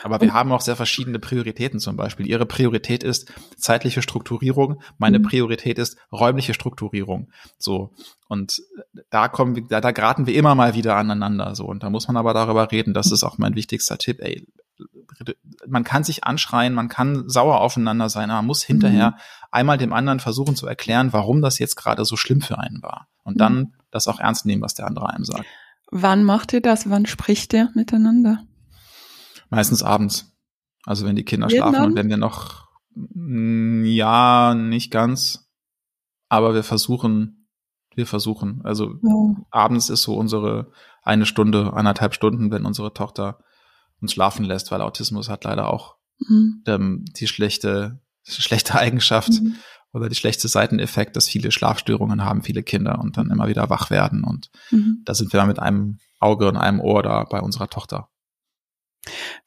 Aber wir haben auch sehr verschiedene Prioritäten zum Beispiel. Ihre Priorität ist zeitliche Strukturierung, meine mhm. Priorität ist räumliche Strukturierung. So. Und da kommen wir, da, da geraten wir immer mal wieder aneinander. So. Und da muss man aber darüber reden. Das ist auch mein wichtigster Tipp. Ey, man kann sich anschreien, man kann sauer aufeinander sein, aber man muss hinterher mhm. einmal dem anderen versuchen zu erklären, warum das jetzt gerade so schlimm für einen war. Und mhm. dann das auch ernst nehmen, was der andere einem sagt. Wann macht ihr das? Wann spricht ihr miteinander? Meistens abends. Also wenn die Kinder Jeden schlafen Abend? und wenn wir noch, mm, ja, nicht ganz, aber wir versuchen, wir versuchen. Also ja. abends ist so unsere eine Stunde, eineinhalb Stunden, wenn unsere Tochter uns schlafen lässt, weil Autismus hat leider auch mhm. ähm, die schlechte, schlechte Eigenschaft mhm. oder die schlechte Seiteneffekt, dass viele Schlafstörungen haben, viele Kinder und dann immer wieder wach werden. Und mhm. da sind wir dann mit einem Auge und einem Ohr da bei unserer Tochter.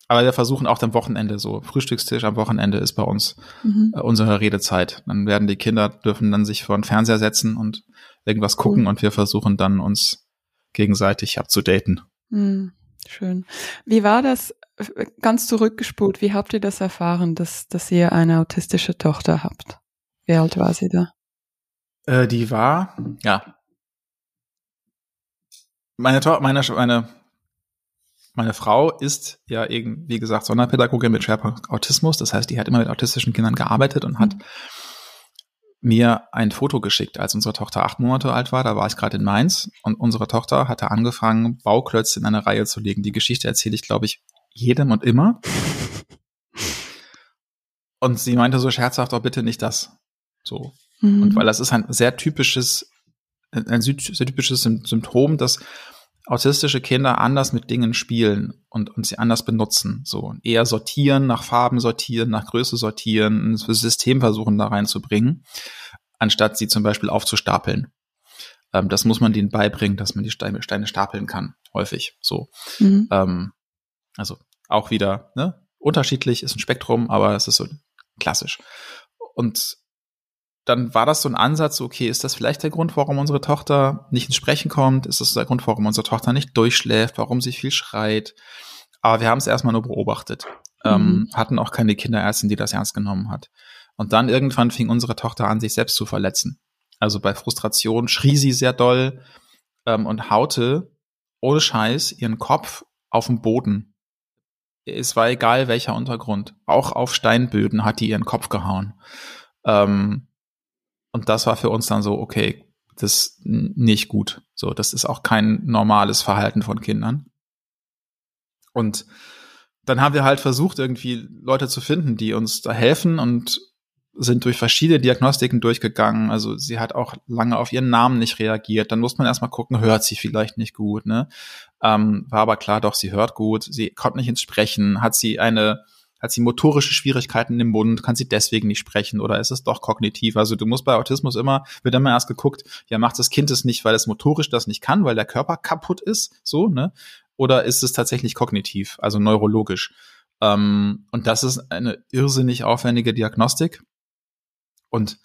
Aber wir versuchen auch am Wochenende so, Frühstückstisch am Wochenende ist bei uns mhm. äh, unsere Redezeit. Dann werden die Kinder, dürfen dann sich vor den Fernseher setzen und irgendwas gucken und wir versuchen dann uns gegenseitig abzudaten. Mhm. Schön. Wie war das, ganz zurückgespult, wie habt ihr das erfahren, dass, dass ihr eine autistische Tochter habt? Wie alt war sie da? Äh, die war, ja. Meine, meine, meine meine Frau ist ja eben, wie gesagt, Sonderpädagogin mit Schwerpunkt Autismus. Das heißt, die hat immer mit autistischen Kindern gearbeitet und hat mhm. Mir ein Foto geschickt, als unsere Tochter acht Monate alt war. Da war ich gerade in Mainz und unsere Tochter hatte angefangen, Bauklötze in eine Reihe zu legen. Die Geschichte erzähle ich, glaube ich, jedem und immer. (laughs) Und sie meinte so scherzhaft, auch oh, bitte nicht das. So. Mhm. Und weil das ist ein sehr typisches, ein sehr typisches Symptom, dass autistische Kinder anders mit Dingen spielen und, und sie anders benutzen. So eher sortieren, nach Farben sortieren, nach Größe sortieren, ein System versuchen da reinzubringen, anstatt sie zum Beispiel aufzustapeln. Ähm, das muss man denen beibringen, dass man die Steine, Steine stapeln kann, häufig. So. Mhm. Ähm, also auch wieder, ne? Unterschiedlich ist ein Spektrum, aber es ist so klassisch. Und dann war das so ein Ansatz, okay, ist das vielleicht der Grund, warum unsere Tochter nicht ins Sprechen kommt? Ist das der Grund, warum unsere Tochter nicht durchschläft, warum sie viel schreit? Aber wir haben es erstmal nur beobachtet, ähm, mhm. ähm, hatten auch keine Kinderärztin, die das ernst genommen hat. Und dann irgendwann fing unsere Tochter an, sich selbst zu verletzen. Also bei Frustration schrie sie sehr doll ähm, und haute ohne Scheiß ihren Kopf auf den Boden. Es war egal welcher Untergrund. Auch auf Steinböden hat die ihren Kopf gehauen. Ähm, und das war für uns dann so, okay, das ist nicht gut. So, das ist auch kein normales Verhalten von Kindern. Und dann haben wir halt versucht, irgendwie Leute zu finden, die uns da helfen und sind durch verschiedene Diagnostiken durchgegangen. Also sie hat auch lange auf ihren Namen nicht reagiert. Dann muss man erstmal gucken, hört sie vielleicht nicht gut, ne? Ähm, war aber klar, doch, sie hört gut. Sie kommt nicht ins Sprechen. Hat sie eine hat sie motorische Schwierigkeiten im Mund, kann sie deswegen nicht sprechen oder ist es doch kognitiv? Also du musst bei Autismus immer, wird immer erst geguckt, ja, macht das Kind es nicht, weil es motorisch das nicht kann, weil der Körper kaputt ist, so, ne? Oder ist es tatsächlich kognitiv, also neurologisch? Ähm, und das ist eine irrsinnig aufwendige Diagnostik. Und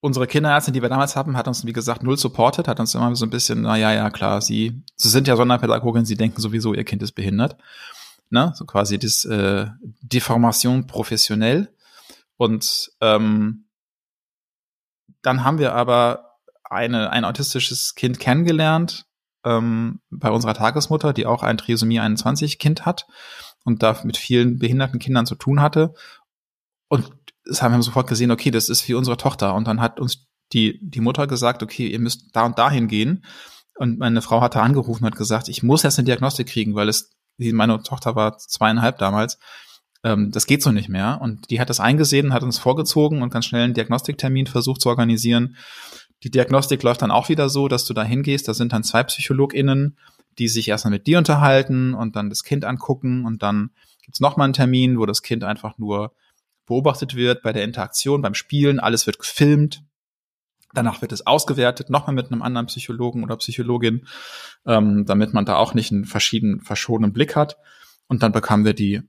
unsere Kinderärztin, die wir damals hatten, hat uns, wie gesagt, null supportet, hat uns immer so ein bisschen, na ja, ja, klar, sie, sie sind ja Sonderpädagogin, sie denken sowieso, ihr Kind ist behindert ne? so quasi das äh, Deformation professionell. Und ähm, dann haben wir aber eine, ein autistisches Kind kennengelernt ähm, bei unserer Tagesmutter, die auch ein Trisomie 21 Kind hat und da mit vielen behinderten Kindern zu tun hatte. Und das haben wir sofort gesehen, okay, das ist wie unsere Tochter. Und dann hat uns die, die Mutter gesagt, okay, ihr müsst da und dahin gehen. Und meine Frau hatte angerufen und hat gesagt, ich muss jetzt eine Diagnostik kriegen, weil es meine Tochter war zweieinhalb damals, ähm, das geht so nicht mehr. Und die hat das eingesehen, hat uns vorgezogen und ganz schnell einen Diagnostiktermin versucht zu organisieren. Die Diagnostik läuft dann auch wieder so, dass du da hingehst, da sind dann zwei PsychologInnen, die sich erstmal mit dir unterhalten und dann das Kind angucken und dann gibt's noch mal einen Termin, wo das Kind einfach nur beobachtet wird bei der Interaktion, beim Spielen, alles wird gefilmt. Danach wird es ausgewertet, nochmal mit einem anderen Psychologen oder Psychologin, ähm, damit man da auch nicht einen verschiedenen, verschobenen Blick hat. Und dann bekamen wir die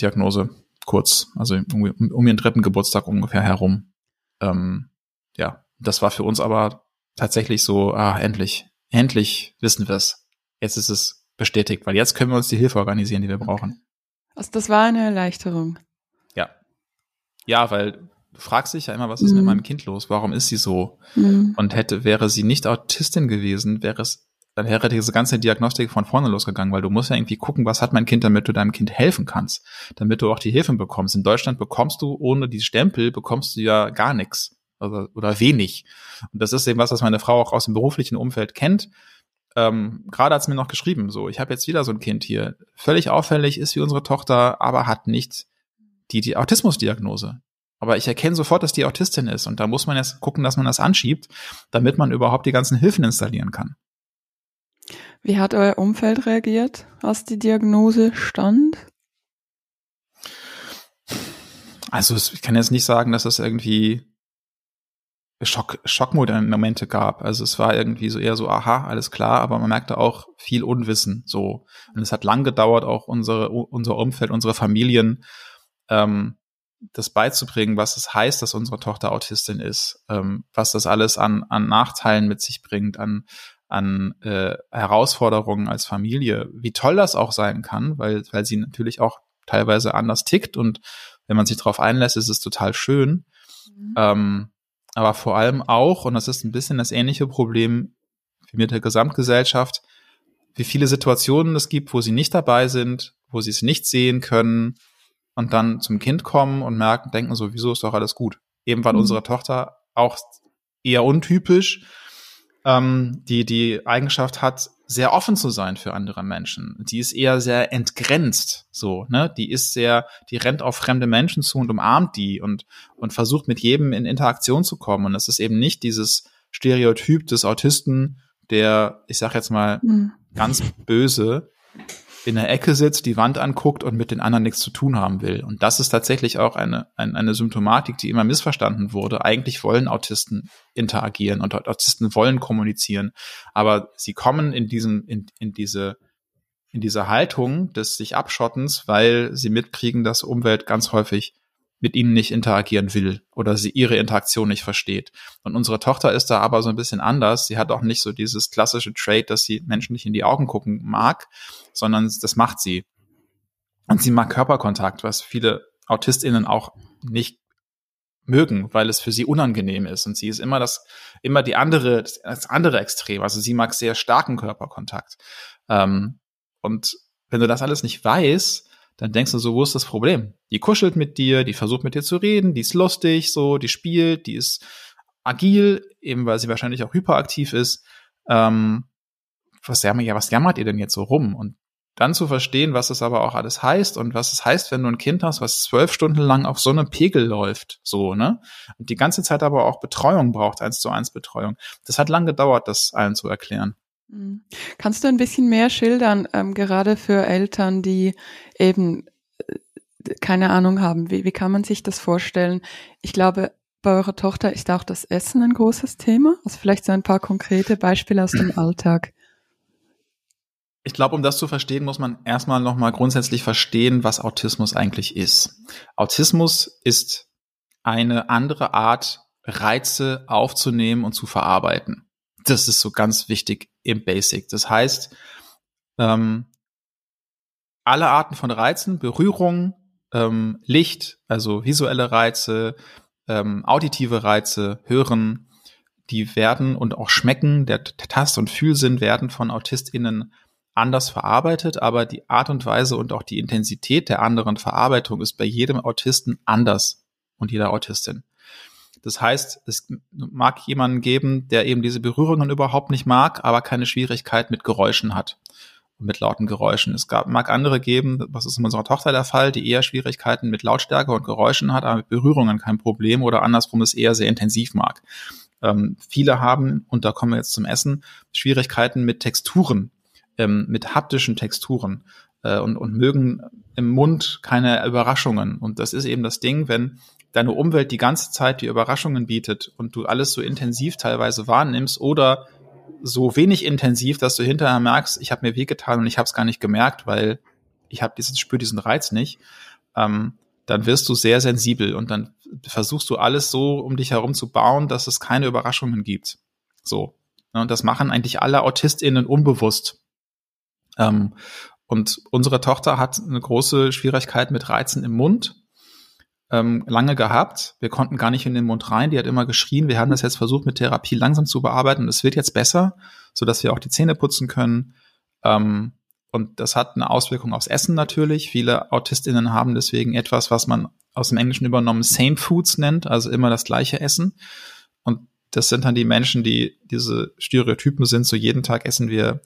Diagnose kurz, also um, um ihren dritten Geburtstag ungefähr herum. Ähm, ja, das war für uns aber tatsächlich so, ah, endlich, endlich wissen wir es. Jetzt ist es bestätigt, weil jetzt können wir uns die Hilfe organisieren, die wir brauchen. Also das war eine Erleichterung. Ja. Ja, weil du fragst dich ja immer, was ist mhm. mit meinem Kind los? Warum ist sie so? Mhm. Und hätte, wäre sie nicht Autistin gewesen, wäre es dann wäre diese ganze Diagnostik von vorne losgegangen, weil du musst ja irgendwie gucken, was hat mein Kind, damit du deinem Kind helfen kannst, damit du auch die Hilfen bekommst. In Deutschland bekommst du ohne die Stempel, bekommst du ja gar nichts oder, oder wenig. Und das ist eben was, was meine Frau auch aus dem beruflichen Umfeld kennt. Ähm, Gerade hat es mir noch geschrieben, so, ich habe jetzt wieder so ein Kind hier, völlig auffällig, ist wie unsere Tochter, aber hat nicht die, die Autismusdiagnose. Aber ich erkenne sofort, dass die Autistin ist. Und da muss man jetzt gucken, dass man das anschiebt, damit man überhaupt die ganzen Hilfen installieren kann. Wie hat euer Umfeld reagiert, als die Diagnose stand? Also ich kann jetzt nicht sagen, dass es irgendwie Schock, Schockmomente gab. Also es war irgendwie so eher so, aha, alles klar, aber man merkte auch viel Unwissen so. Und es hat lang gedauert, auch unsere, unser Umfeld, unsere Familien, ähm, das beizubringen, was es heißt, dass unsere Tochter Autistin ist, ähm, was das alles an, an Nachteilen mit sich bringt, an, an äh, Herausforderungen als Familie, wie toll das auch sein kann, weil, weil sie natürlich auch teilweise anders tickt und wenn man sich darauf einlässt, ist es total schön. Mhm. Ähm, aber vor allem auch, und das ist ein bisschen das ähnliche Problem wie mit der Gesamtgesellschaft, wie viele Situationen es gibt, wo sie nicht dabei sind, wo sie es nicht sehen können und dann zum Kind kommen und merken, denken so, wieso ist doch alles gut. Eben weil mhm. unsere Tochter auch eher untypisch ähm, die die Eigenschaft hat, sehr offen zu sein für andere Menschen. Die ist eher sehr entgrenzt, so, ne? Die ist sehr, die rennt auf fremde Menschen zu und umarmt die und, und versucht mit jedem in Interaktion zu kommen. Und es ist eben nicht dieses Stereotyp des Autisten, der, ich sag jetzt mal, mhm. ganz böse, in der Ecke sitzt, die Wand anguckt und mit den anderen nichts zu tun haben will. Und das ist tatsächlich auch eine, eine, eine Symptomatik, die immer missverstanden wurde. Eigentlich wollen Autisten interagieren und Autisten wollen kommunizieren, aber sie kommen in diesem, in, in diese, in diese Haltung des sich Abschottens, weil sie mitkriegen, dass Umwelt ganz häufig mit ihnen nicht interagieren will oder sie ihre Interaktion nicht versteht. Und unsere Tochter ist da aber so ein bisschen anders. Sie hat auch nicht so dieses klassische Trait, dass sie Menschen nicht in die Augen gucken mag, sondern das macht sie. Und sie mag Körperkontakt, was viele AutistInnen auch nicht mögen, weil es für sie unangenehm ist. Und sie ist immer das, immer die andere, das andere Extrem. Also sie mag sehr starken Körperkontakt. Ähm, und wenn du das alles nicht weißt, dann denkst du so, wo ist das Problem? Die kuschelt mit dir, die versucht mit dir zu reden, die ist lustig, so, die spielt, die ist agil, eben weil sie wahrscheinlich auch hyperaktiv ist. Ähm, was, jammert, ja, was jammert ihr denn jetzt so rum? Und dann zu verstehen, was es aber auch alles heißt und was es heißt, wenn du ein Kind hast, was zwölf Stunden lang auf so einem Pegel läuft, so, ne? Und die ganze Zeit aber auch Betreuung braucht, eins zu eins Betreuung. Das hat lang gedauert, das allen zu erklären. Mhm. Kannst du ein bisschen mehr schildern, ähm, gerade für Eltern, die eben äh, keine Ahnung haben, wie, wie kann man sich das vorstellen? Ich glaube, bei eurer Tochter ist auch das Essen ein großes Thema. Also vielleicht so ein paar konkrete Beispiele aus dem Alltag. Ich glaube, um das zu verstehen, muss man erstmal nochmal grundsätzlich verstehen, was Autismus eigentlich ist. Autismus ist eine andere Art, Reize aufzunehmen und zu verarbeiten. Das ist so ganz wichtig im Basic. Das heißt, ähm, alle Arten von Reizen, Berührung, ähm, Licht, also visuelle Reize, ähm, auditive Reize, Hören, die werden und auch Schmecken, der Tast- und Fühlsinn werden von AutistInnen anders verarbeitet, aber die Art und Weise und auch die Intensität der anderen Verarbeitung ist bei jedem Autisten anders und jeder Autistin. Das heißt, es mag jemanden geben, der eben diese Berührungen überhaupt nicht mag, aber keine Schwierigkeit mit Geräuschen hat mit lauten Geräuschen. Es gab, mag andere geben, was ist in unserer Tochter der Fall, die eher Schwierigkeiten mit Lautstärke und Geräuschen hat, aber mit Berührungen kein Problem oder andersrum es eher sehr intensiv mag. Ähm, viele haben, und da kommen wir jetzt zum Essen, Schwierigkeiten mit Texturen, ähm, mit haptischen Texturen äh, und, und mögen im Mund keine Überraschungen. Und das ist eben das Ding, wenn deine Umwelt die ganze Zeit die Überraschungen bietet und du alles so intensiv teilweise wahrnimmst oder so wenig intensiv, dass du hinterher merkst, ich habe mir wehgetan und ich habe es gar nicht gemerkt, weil ich habe diesen spür diesen Reiz nicht, ähm, dann wirst du sehr sensibel und dann versuchst du alles so um dich herum zu bauen, dass es keine Überraschungen gibt. So. Und das machen eigentlich alle AutistInnen unbewusst. Ähm, und unsere Tochter hat eine große Schwierigkeit mit Reizen im Mund ähm, lange gehabt. Wir konnten gar nicht in den Mund rein. Die hat immer geschrien. Wir haben das jetzt versucht, mit Therapie langsam zu bearbeiten. Es wird jetzt besser, so dass wir auch die Zähne putzen können. Ähm, und das hat eine Auswirkung aufs Essen natürlich. Viele AutistInnen haben deswegen etwas, was man aus dem Englischen übernommen Same Foods nennt, also immer das gleiche Essen. Und das sind dann die Menschen, die diese Stereotypen sind. So jeden Tag essen wir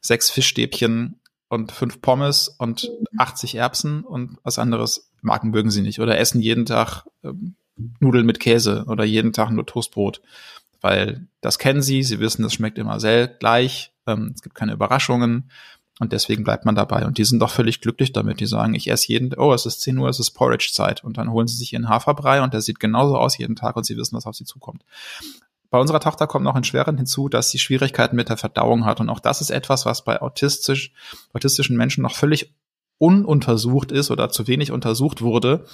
sechs Fischstäbchen und fünf Pommes und 80 Erbsen und was anderes Marken mögen sie nicht. Oder essen jeden Tag ähm, Nudeln mit Käse oder jeden Tag nur Toastbrot. Weil das kennen sie, sie wissen, das schmeckt immer sehr gleich, ähm, es gibt keine Überraschungen und deswegen bleibt man dabei. Und die sind doch völlig glücklich damit. Die sagen, ich esse jeden, oh, es ist 10 Uhr, es ist Porridge-Zeit. Und dann holen sie sich ihren Haferbrei und der sieht genauso aus jeden Tag und sie wissen, was auf sie zukommt. Bei unserer Tochter kommt noch ein Schweren hinzu, dass sie Schwierigkeiten mit der Verdauung hat. Und auch das ist etwas, was bei autistisch, autistischen Menschen noch völlig ununtersucht ist oder zu wenig untersucht wurde.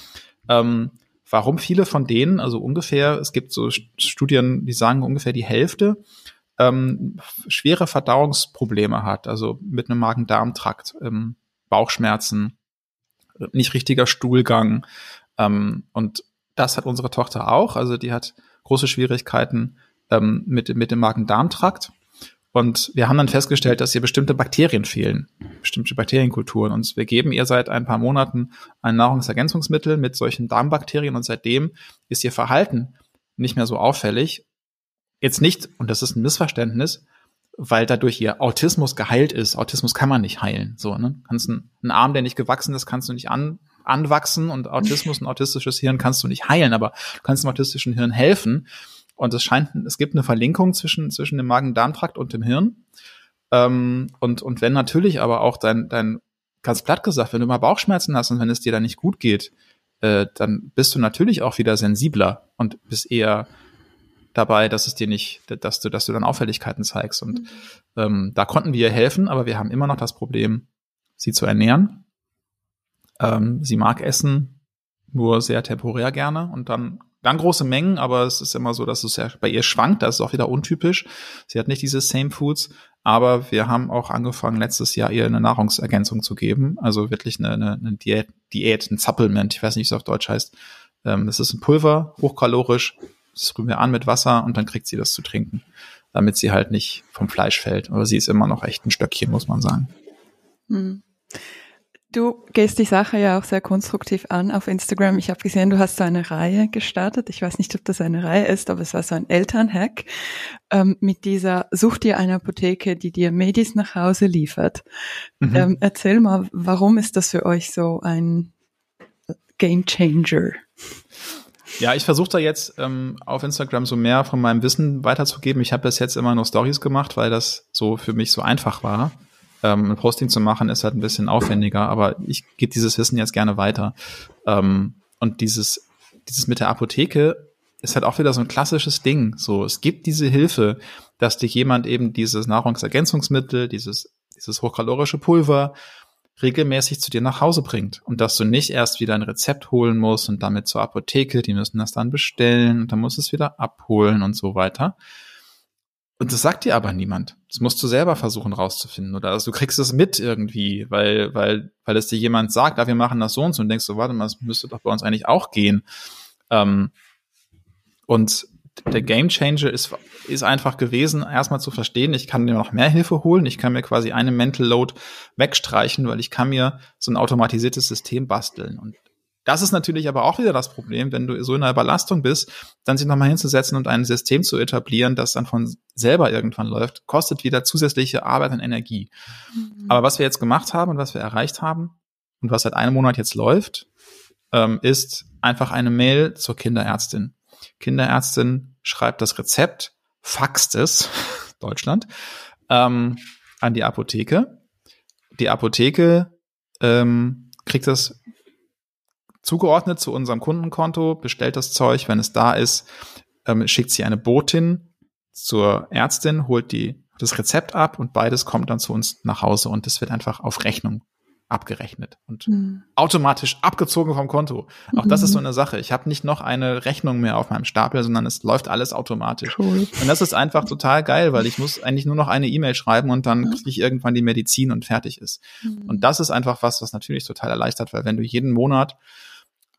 Ähm, warum viele von denen, also ungefähr, es gibt so Studien, die sagen ungefähr die Hälfte, ähm, schwere Verdauungsprobleme hat, also mit einem Magen-Darm-Trakt, ähm, Bauchschmerzen, nicht richtiger Stuhlgang. Ähm, und das hat unsere Tochter auch. Also die hat große Schwierigkeiten ähm, mit, mit dem Magen-Darm-Trakt. Und wir haben dann festgestellt, dass ihr bestimmte Bakterien fehlen, bestimmte Bakterienkulturen. Und wir geben ihr seit ein paar Monaten ein Nahrungsergänzungsmittel mit solchen Darmbakterien und seitdem ist ihr Verhalten nicht mehr so auffällig. Jetzt nicht, und das ist ein Missverständnis, weil dadurch ihr Autismus geheilt ist. Autismus kann man nicht heilen. So, ne? Kannst einen, einen Arm, der nicht gewachsen ist, kannst du nicht an, anwachsen und Autismus, ein autistisches Hirn kannst du nicht heilen, aber du kannst dem autistischen Hirn helfen. Und es scheint, es gibt eine Verlinkung zwischen, zwischen dem Magen-Darm-Trakt und dem Hirn. Ähm, und, und wenn natürlich aber auch dein, dein, ganz platt gesagt, wenn du mal Bauchschmerzen hast und wenn es dir da nicht gut geht, äh, dann bist du natürlich auch wieder sensibler und bist eher dabei, dass es dir nicht, dass du, dass du dann Auffälligkeiten zeigst. Und mhm. ähm, da konnten wir ihr helfen, aber wir haben immer noch das Problem, sie zu ernähren. Ähm, sie mag Essen nur sehr temporär gerne und dann dann große Mengen, aber es ist immer so, dass es ja bei ihr schwankt. Das ist auch wieder untypisch. Sie hat nicht diese Same Foods, aber wir haben auch angefangen, letztes Jahr ihr eine Nahrungsergänzung zu geben. Also wirklich eine, eine, eine Diät, Diät, ein Supplement. Ich weiß nicht, wie es auf Deutsch heißt. Ähm, das ist ein Pulver, hochkalorisch. Das rühren wir an mit Wasser und dann kriegt sie das zu trinken, damit sie halt nicht vom Fleisch fällt. Aber sie ist immer noch echt ein Stöckchen, muss man sagen. Hm. Du gehst die Sache ja auch sehr konstruktiv an auf Instagram. Ich habe gesehen, du hast so eine Reihe gestartet. Ich weiß nicht, ob das eine Reihe ist, aber es war so ein Elternhack ähm, mit dieser Such dir eine Apotheke, die dir Medis nach Hause liefert. Mhm. Ähm, erzähl mal, warum ist das für euch so ein Game Changer? Ja, ich versuche da jetzt ähm, auf Instagram so mehr von meinem Wissen weiterzugeben. Ich habe bis jetzt immer nur Stories gemacht, weil das so für mich so einfach war. Ähm, ein Posting zu machen ist halt ein bisschen aufwendiger, aber ich gebe dieses Wissen jetzt gerne weiter. Ähm, und dieses, dieses mit der Apotheke ist halt auch wieder so ein klassisches Ding. So, es gibt diese Hilfe, dass dich jemand eben dieses Nahrungsergänzungsmittel, dieses, dieses hochkalorische Pulver regelmäßig zu dir nach Hause bringt und dass du nicht erst wieder ein Rezept holen musst und damit zur Apotheke, die müssen das dann bestellen und dann musst du es wieder abholen und so weiter, und das sagt dir aber niemand. Das musst du selber versuchen rauszufinden. Oder also du kriegst es mit irgendwie, weil, weil, weil es dir jemand sagt, ah, wir machen das so und so und denkst so, warte mal, das müsste doch bei uns eigentlich auch gehen. Ähm, und der Game Changer ist, ist einfach gewesen, erstmal zu verstehen, ich kann mir noch mehr Hilfe holen, ich kann mir quasi eine Mental Load wegstreichen, weil ich kann mir so ein automatisiertes System basteln. Und das ist natürlich aber auch wieder das Problem, wenn du so in einer Überlastung bist, dann sich nochmal hinzusetzen und ein System zu etablieren, das dann von selber irgendwann läuft, kostet wieder zusätzliche Arbeit und Energie. Mhm. Aber was wir jetzt gemacht haben und was wir erreicht haben und was seit einem Monat jetzt läuft, ähm, ist einfach eine Mail zur Kinderärztin. Kinderärztin schreibt das Rezept, faxt es, (laughs) Deutschland, ähm, an die Apotheke. Die Apotheke ähm, kriegt das zugeordnet zu unserem Kundenkonto, bestellt das Zeug, wenn es da ist, ähm, schickt sie eine Botin zur Ärztin, holt die das Rezept ab und beides kommt dann zu uns nach Hause und es wird einfach auf Rechnung abgerechnet und mhm. automatisch abgezogen vom Konto. Auch mhm. das ist so eine Sache. Ich habe nicht noch eine Rechnung mehr auf meinem Stapel, sondern es läuft alles automatisch. Cool. Und das ist einfach total geil, weil ich muss eigentlich nur noch eine E-Mail schreiben und dann kriege ich irgendwann die Medizin und fertig ist. Mhm. Und das ist einfach was, was natürlich total erleichtert, weil wenn du jeden Monat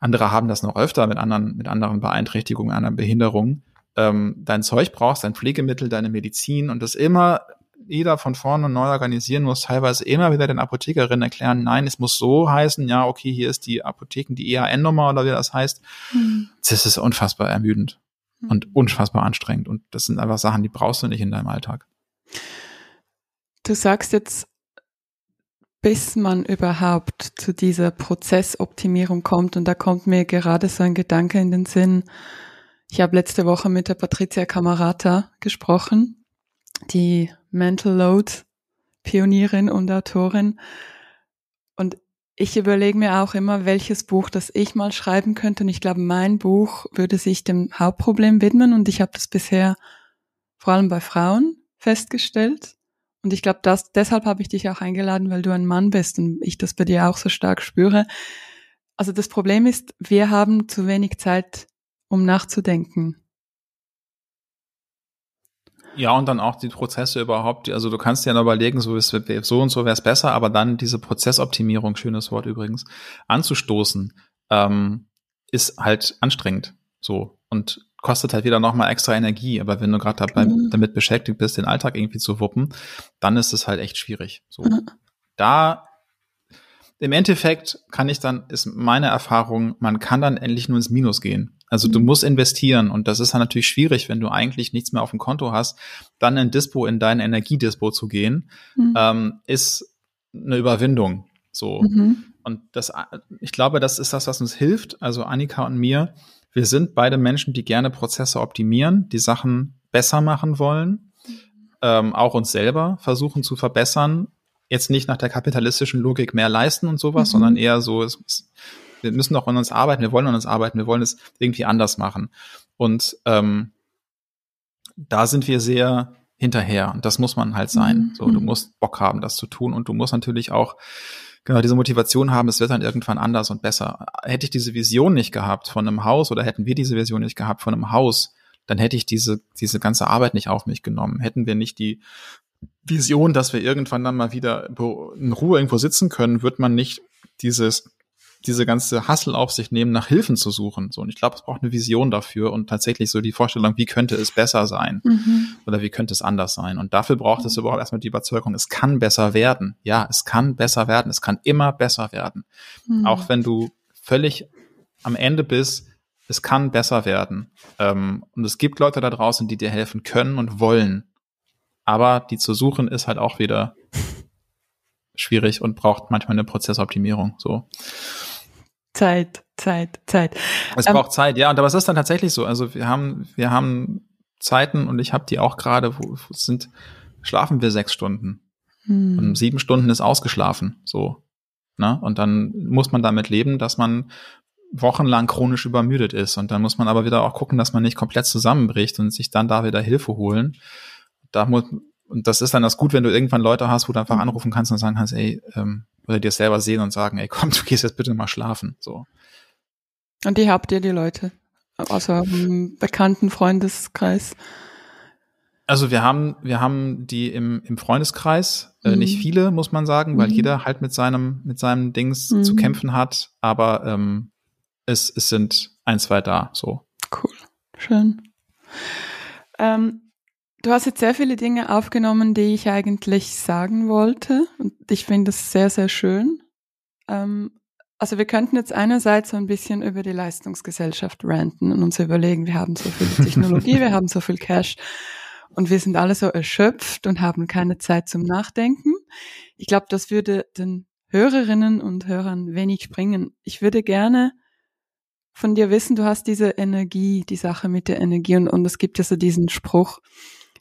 andere haben das noch öfter mit anderen, mit anderen Beeinträchtigungen, anderen Behinderungen, ähm, dein Zeug brauchst, dein Pflegemittel, deine Medizin und das immer jeder von vorne neu organisieren muss, teilweise immer wieder den Apothekerinnen erklären, nein, es muss so heißen, ja, okay, hier ist die Apotheken, die EAN-Nummer oder wie das heißt. Mhm. Das ist unfassbar ermüdend mhm. und unfassbar anstrengend und das sind einfach Sachen, die brauchst du nicht in deinem Alltag. Du sagst jetzt, bis man überhaupt zu dieser Prozessoptimierung kommt und da kommt mir gerade so ein Gedanke in den Sinn, ich habe letzte Woche mit der Patricia Camarata gesprochen, die Mental Load Pionierin und Autorin. Und ich überlege mir auch immer, welches Buch das ich mal schreiben könnte. Und ich glaube, mein Buch würde sich dem Hauptproblem widmen. Und ich habe das bisher vor allem bei Frauen festgestellt. Und ich glaube, deshalb habe ich dich auch eingeladen, weil du ein Mann bist und ich das bei dir auch so stark spüre. Also das Problem ist, wir haben zu wenig Zeit um nachzudenken. Ja, und dann auch die Prozesse überhaupt, also du kannst dir ja überlegen, so, ist, so und so wäre es besser, aber dann diese Prozessoptimierung, schönes Wort übrigens, anzustoßen, ähm, ist halt anstrengend. So. Und kostet halt wieder nochmal extra Energie. Aber wenn du gerade mhm. damit beschäftigt bist, den Alltag irgendwie zu wuppen, dann ist es halt echt schwierig. So. Mhm. Da im Endeffekt kann ich dann, ist meine Erfahrung, man kann dann endlich nur ins Minus gehen. Also du mhm. musst investieren und das ist dann natürlich schwierig, wenn du eigentlich nichts mehr auf dem Konto hast, dann in Dispo, in dein Energiedispo zu gehen, mhm. ähm, ist eine Überwindung. So. Mhm. Und das, ich glaube, das ist das, was uns hilft. Also Annika und mir, wir sind beide Menschen, die gerne Prozesse optimieren, die Sachen besser machen wollen, ähm, auch uns selber versuchen zu verbessern. Jetzt nicht nach der kapitalistischen Logik mehr leisten und sowas, mhm. sondern eher so, es, es wir müssen doch an uns arbeiten, wir wollen an uns arbeiten, wir wollen es irgendwie anders machen. Und ähm, da sind wir sehr hinterher. Und das muss man halt sein. Mhm. So, du musst Bock haben, das zu tun. Und du musst natürlich auch genau diese Motivation haben, es wird dann irgendwann anders und besser. Hätte ich diese Vision nicht gehabt von einem Haus oder hätten wir diese Vision nicht gehabt von einem Haus, dann hätte ich diese, diese ganze Arbeit nicht auf mich genommen. Hätten wir nicht die Vision, dass wir irgendwann dann mal wieder in Ruhe irgendwo sitzen können, wird man nicht dieses diese ganze Hassel auf sich nehmen, nach Hilfen zu suchen. So, und ich glaube, es braucht eine Vision dafür und tatsächlich so die Vorstellung, wie könnte es besser sein mhm. oder wie könnte es anders sein. Und dafür braucht es überhaupt erstmal die Überzeugung, es kann besser werden. Ja, es kann besser werden. Es kann immer besser werden. Mhm. Auch wenn du völlig am Ende bist, es kann besser werden. Ähm, und es gibt Leute da draußen, die dir helfen können und wollen. Aber die zu suchen ist halt auch wieder (laughs) schwierig und braucht manchmal eine Prozessoptimierung. So. Zeit, Zeit, Zeit. Es ähm, braucht Zeit, ja. Und aber es ist dann tatsächlich so. Also wir haben, wir haben Zeiten und ich habe die auch gerade, wo sind, schlafen wir sechs Stunden. Hm. Und sieben Stunden ist ausgeschlafen. So. Ne? Und dann muss man damit leben, dass man wochenlang chronisch übermüdet ist. Und dann muss man aber wieder auch gucken, dass man nicht komplett zusammenbricht und sich dann da wieder Hilfe holen. Da muss, und das ist dann das gut, wenn du irgendwann Leute hast, wo du einfach hm. anrufen kannst und sagen kannst, ey, ähm, oder dir selber sehen und sagen, ey, komm, du gehst jetzt bitte mal schlafen, so. Und die habt ihr, die Leute? Außer im bekannten Freundeskreis? Also wir haben, wir haben die im, im Freundeskreis, äh, mhm. nicht viele, muss man sagen, weil mhm. jeder halt mit seinem, mit seinem Dings mhm. zu kämpfen hat, aber ähm, es, es sind ein, zwei da, so. Cool. Schön. Ähm, Du hast jetzt sehr viele Dinge aufgenommen, die ich eigentlich sagen wollte. Und ich finde das sehr, sehr schön. Ähm, also wir könnten jetzt einerseits so ein bisschen über die Leistungsgesellschaft ranten und uns überlegen, wir haben so viel Technologie, wir haben so viel Cash und wir sind alle so erschöpft und haben keine Zeit zum Nachdenken. Ich glaube, das würde den Hörerinnen und Hörern wenig bringen. Ich würde gerne von dir wissen, du hast diese Energie, die Sache mit der Energie und, und es gibt ja so diesen Spruch,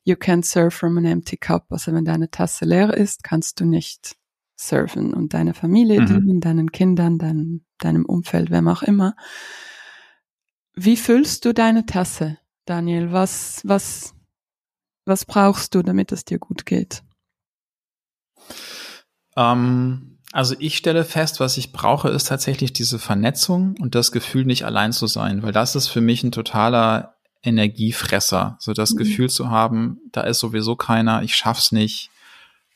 you can't serve from an empty cup. Also wenn deine Tasse leer ist, kannst du nicht surfen und deine Familie mhm. dienen, deinen Kindern, dein, deinem Umfeld, wem auch immer. Wie füllst du deine Tasse, Daniel? Was, was, was brauchst du, damit es dir gut geht? Ähm, also ich stelle fest, was ich brauche, ist tatsächlich diese Vernetzung und das Gefühl, nicht allein zu sein, weil das ist für mich ein totaler Energiefresser, so das mhm. Gefühl zu haben, da ist sowieso keiner, ich schaff's nicht,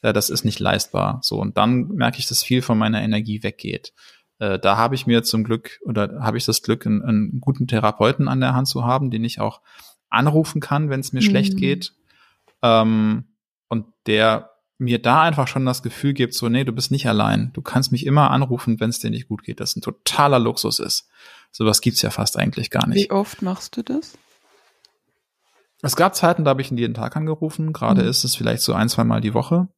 ja, das ist nicht leistbar. So und dann merke ich, dass viel von meiner Energie weggeht. äh, da habe ich mir zum Glück oder habe ich das Glück, einen, einen, guten Therapeuten an der Hand zu haben, den ich auch anrufen kann, wenn es mir mhm. schlecht geht. Ähm, und der mir da einfach schon das Gefühl gibt, so, nee, du bist nicht allein. Du kannst mich immer anrufen, wenn es dir nicht gut geht. Das ein totaler Luxus ist. Sowas gibt's ja fast eigentlich gar nicht. Wie oft machst du das? Es gab Zeiten, da habe ich ihn jeden Tag angerufen. Gerade mhm. ist es vielleicht so ein, zwei Mal die Woche.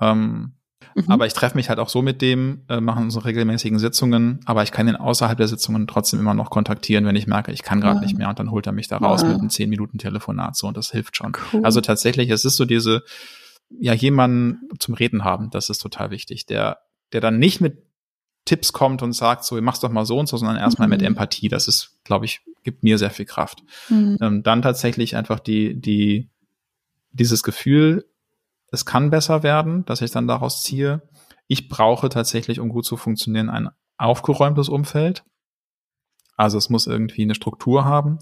Ähm, mhm. Aber ich treffe mich halt auch so mit dem, äh, machen so regelmäßigen Sitzungen, aber ich kann ihn außerhalb der Sitzungen trotzdem immer noch kontaktieren, wenn ich merke, ich kann gerade ja. nicht mehr und dann holt er mich da raus ja. mit einem zehn Minuten Telefonat so und das hilft schon. Cool. Also tatsächlich, es ist so diese, ja, jemanden zum Reden haben, das ist total wichtig, der, der dann nicht mit Tipps kommt und sagt, so, mach's doch mal so und so, sondern erstmal mhm. mit Empathie. Das ist, glaube ich, gibt mir sehr viel Kraft. Mhm. Ähm, dann tatsächlich einfach die, die, dieses Gefühl, es kann besser werden, dass ich dann daraus ziehe. Ich brauche tatsächlich, um gut zu funktionieren, ein aufgeräumtes Umfeld. Also es muss irgendwie eine Struktur haben.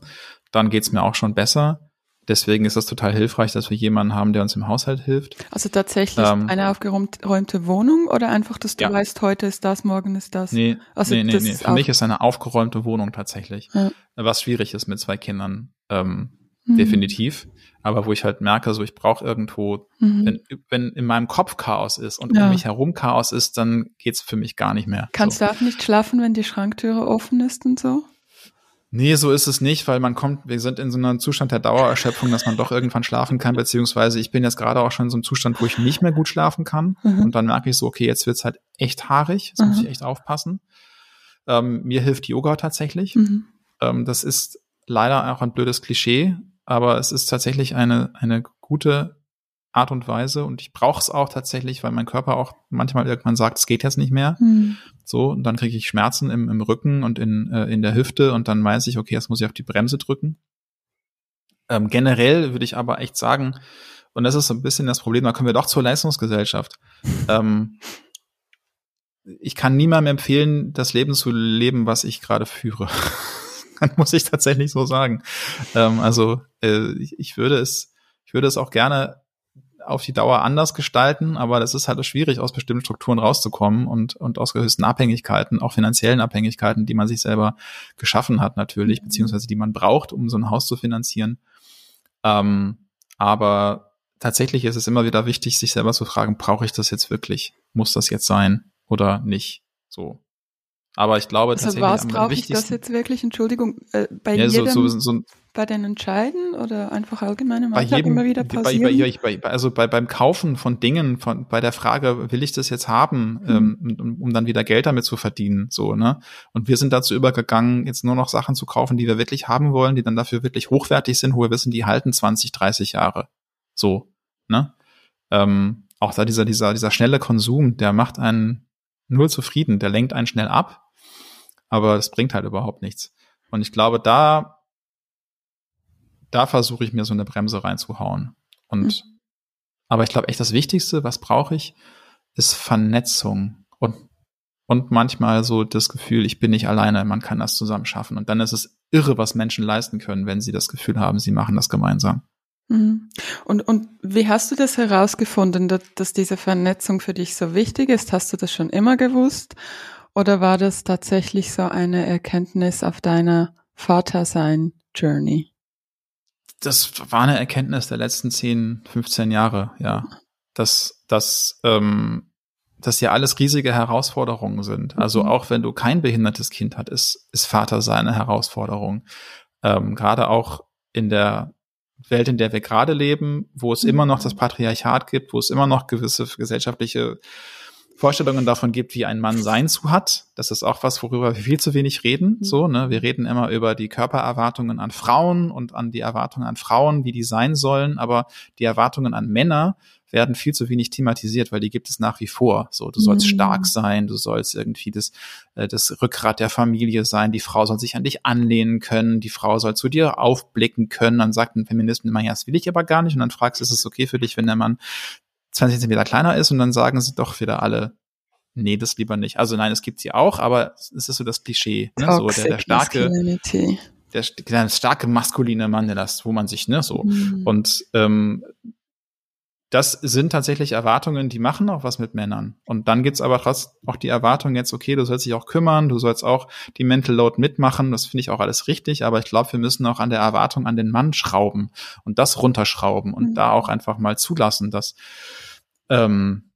Dann geht's mir auch schon besser. Deswegen ist es total hilfreich, dass wir jemanden haben, der uns im Haushalt hilft. Also tatsächlich ähm, eine aufgeräumte Wohnung oder einfach, dass du ja. weißt, heute ist das, morgen ist das? Nee, also nee, nee, nee. Für mich ist eine aufgeräumte Wohnung tatsächlich. Ja. Was schwierig ist mit zwei Kindern, ähm, mhm. definitiv aber wo ich halt merke, so ich brauche irgendwo, mhm. wenn, wenn in meinem Kopf Chaos ist und ja. um mich herum Chaos ist, dann geht's für mich gar nicht mehr. Kannst so. du auch nicht schlafen, wenn die Schranktüre offen ist und so? Nee, so ist es nicht, weil man kommt, wir sind in so einem Zustand der Dauererschöpfung, dass man doch irgendwann schlafen kann, beziehungsweise ich bin jetzt gerade auch schon in so einem Zustand, wo ich nicht mehr gut schlafen kann. Mhm. Und dann merke ich so, okay, jetzt wird's halt echt haarig, jetzt mhm. muss ich echt aufpassen. Ähm, mir hilft Yoga tatsächlich. Mhm. Ähm, das ist leider auch ein blödes Klischee, aber es ist tatsächlich eine, eine gute Art und Weise und ich brauche es auch tatsächlich, weil mein Körper auch manchmal irgendwann sagt, es geht jetzt nicht mehr. Mhm. So, und dann kriege ich Schmerzen im, im Rücken und in, äh, in der Hüfte und dann weiß ich, okay, jetzt muss ich auf die Bremse drücken. Ähm, generell würde ich aber echt sagen, und das ist so ein bisschen das Problem, da kommen wir doch zur Leistungsgesellschaft. ähm, ich kann niemandem empfehlen, das Leben zu leben, was ich gerade führe. (laughs) muss ich tatsächlich so sagen. Ähm, also äh, ich, ich würde es, ich würde es auch gerne auf die Dauer anders gestalten, aber das ist halt schwierig, aus bestimmten Strukturen rauszukommen und, und aus gewissen Abhängigkeiten, auch finanziellen Abhängigkeiten, die man sich selber geschaffen hat natürlich, mhm. beziehungsweise die man braucht, um so ein Haus zu finanzieren. Ähm, aber tatsächlich ist es immer wieder wichtig, sich selber zu fragen, brauche ich das jetzt wirklich? Muss das jetzt sein oder nicht? So. Aber ich glaube also tatsächlich was brauche ich das jetzt wirklich? Entschuldigung, äh, bei ja, jedem, so, so, so, bei den Entscheiden oder einfach allgemein im bei jedem, immer wieder passieren? Bei, bei, also bei, beim Kaufen von Dingen, von, bei der Frage, will ich das jetzt haben, mhm. ähm, um, um dann wieder Geld damit zu verdienen, so, ne? Und wir sind dazu übergegangen, jetzt nur noch Sachen zu kaufen, die wir wirklich haben wollen, die dann dafür wirklich hochwertig sind, wo wir wissen, die halten 20, 30 Jahre. So, ne? Ähm, auch da dieser, dieser, dieser schnelle Konsum, der macht einen null zufrieden, der lenkt einen schnell ab, aber es bringt halt überhaupt nichts. Und ich glaube, da, da versuche ich mir so eine Bremse reinzuhauen. Und, mhm. aber ich glaube echt das Wichtigste, was brauche ich, ist Vernetzung und, und manchmal so das Gefühl, ich bin nicht alleine, man kann das zusammen schaffen. Und dann ist es irre, was Menschen leisten können, wenn sie das Gefühl haben, sie machen das gemeinsam. Mhm. Und, und wie hast du das herausgefunden, dass, dass diese Vernetzung für dich so wichtig ist? Hast du das schon immer gewusst? Oder war das tatsächlich so eine Erkenntnis auf deiner Vatersein-Journey? Das war eine Erkenntnis der letzten 10, 15 Jahre, ja. Dass, dass, ähm, dass ja alles riesige Herausforderungen sind. Also mhm. auch wenn du kein behindertes Kind hast, ist, ist Vatersein eine Herausforderung. Ähm, Gerade auch in der Welt, in der wir gerade leben, wo es immer noch das Patriarchat gibt, wo es immer noch gewisse gesellschaftliche Vorstellungen davon gibt, wie ein Mann sein zu hat. Das ist auch was, worüber wir viel zu wenig reden. Mhm. So, ne? Wir reden immer über die Körpererwartungen an Frauen und an die Erwartungen an Frauen, wie die sein sollen, aber die Erwartungen an Männer werden viel zu wenig thematisiert, weil die gibt es nach wie vor. So, du sollst mhm. stark sein, du sollst irgendwie das, äh, das Rückgrat der Familie sein, die Frau soll sich an dich anlehnen können, die Frau soll zu dir aufblicken können. Dann sagt ein Feminist immer, ja, das will ich aber gar nicht. Und dann fragst du, ist es okay für dich, wenn der Mann 20 Zentimeter kleiner ist? Und dann sagen sie doch wieder alle, nee, das lieber nicht. Also nein, es gibt sie auch, aber es ist so das Klischee, ne? so der, der starke, der, der starke maskuline Mann, der das, wo man sich, ne, so. Mhm. Und ähm, das sind tatsächlich Erwartungen, die machen auch was mit Männern. Und dann gibt's aber trotzdem auch die Erwartung jetzt, okay, du sollst dich auch kümmern, du sollst auch die Mental Load mitmachen. Das finde ich auch alles richtig, aber ich glaube, wir müssen auch an der Erwartung an den Mann schrauben und das runterschrauben und mhm. da auch einfach mal zulassen, dass, ähm,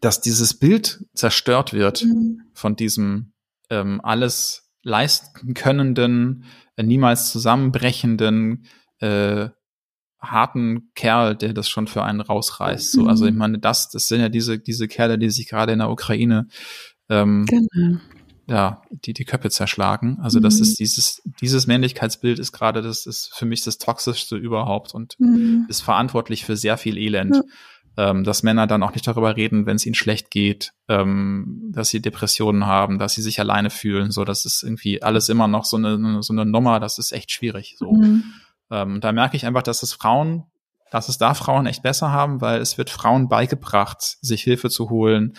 dass dieses Bild zerstört wird mhm. von diesem ähm, alles leisten könnenden, äh, niemals zusammenbrechenden, äh, harten Kerl, der das schon für einen rausreißt. So, also ich mhm. meine, das, das sind ja diese, diese Kerle, die sich gerade in der Ukraine ähm, genau. ja, die, die Köpfe zerschlagen. Also das mhm. ist dieses, dieses Männlichkeitsbild ist gerade, das ist für mich das Toxischste überhaupt und mhm. ist verantwortlich für sehr viel Elend. Ja. Ähm, dass Männer dann auch nicht darüber reden, wenn es ihnen schlecht geht, ähm, dass sie Depressionen haben, dass sie sich alleine fühlen. So, das ist irgendwie alles immer noch so eine, so eine Nummer, das ist echt schwierig. So. Mhm. Ähm, da merke ich einfach, dass es Frauen, dass es da Frauen echt besser haben, weil es wird Frauen beigebracht, sich Hilfe zu holen,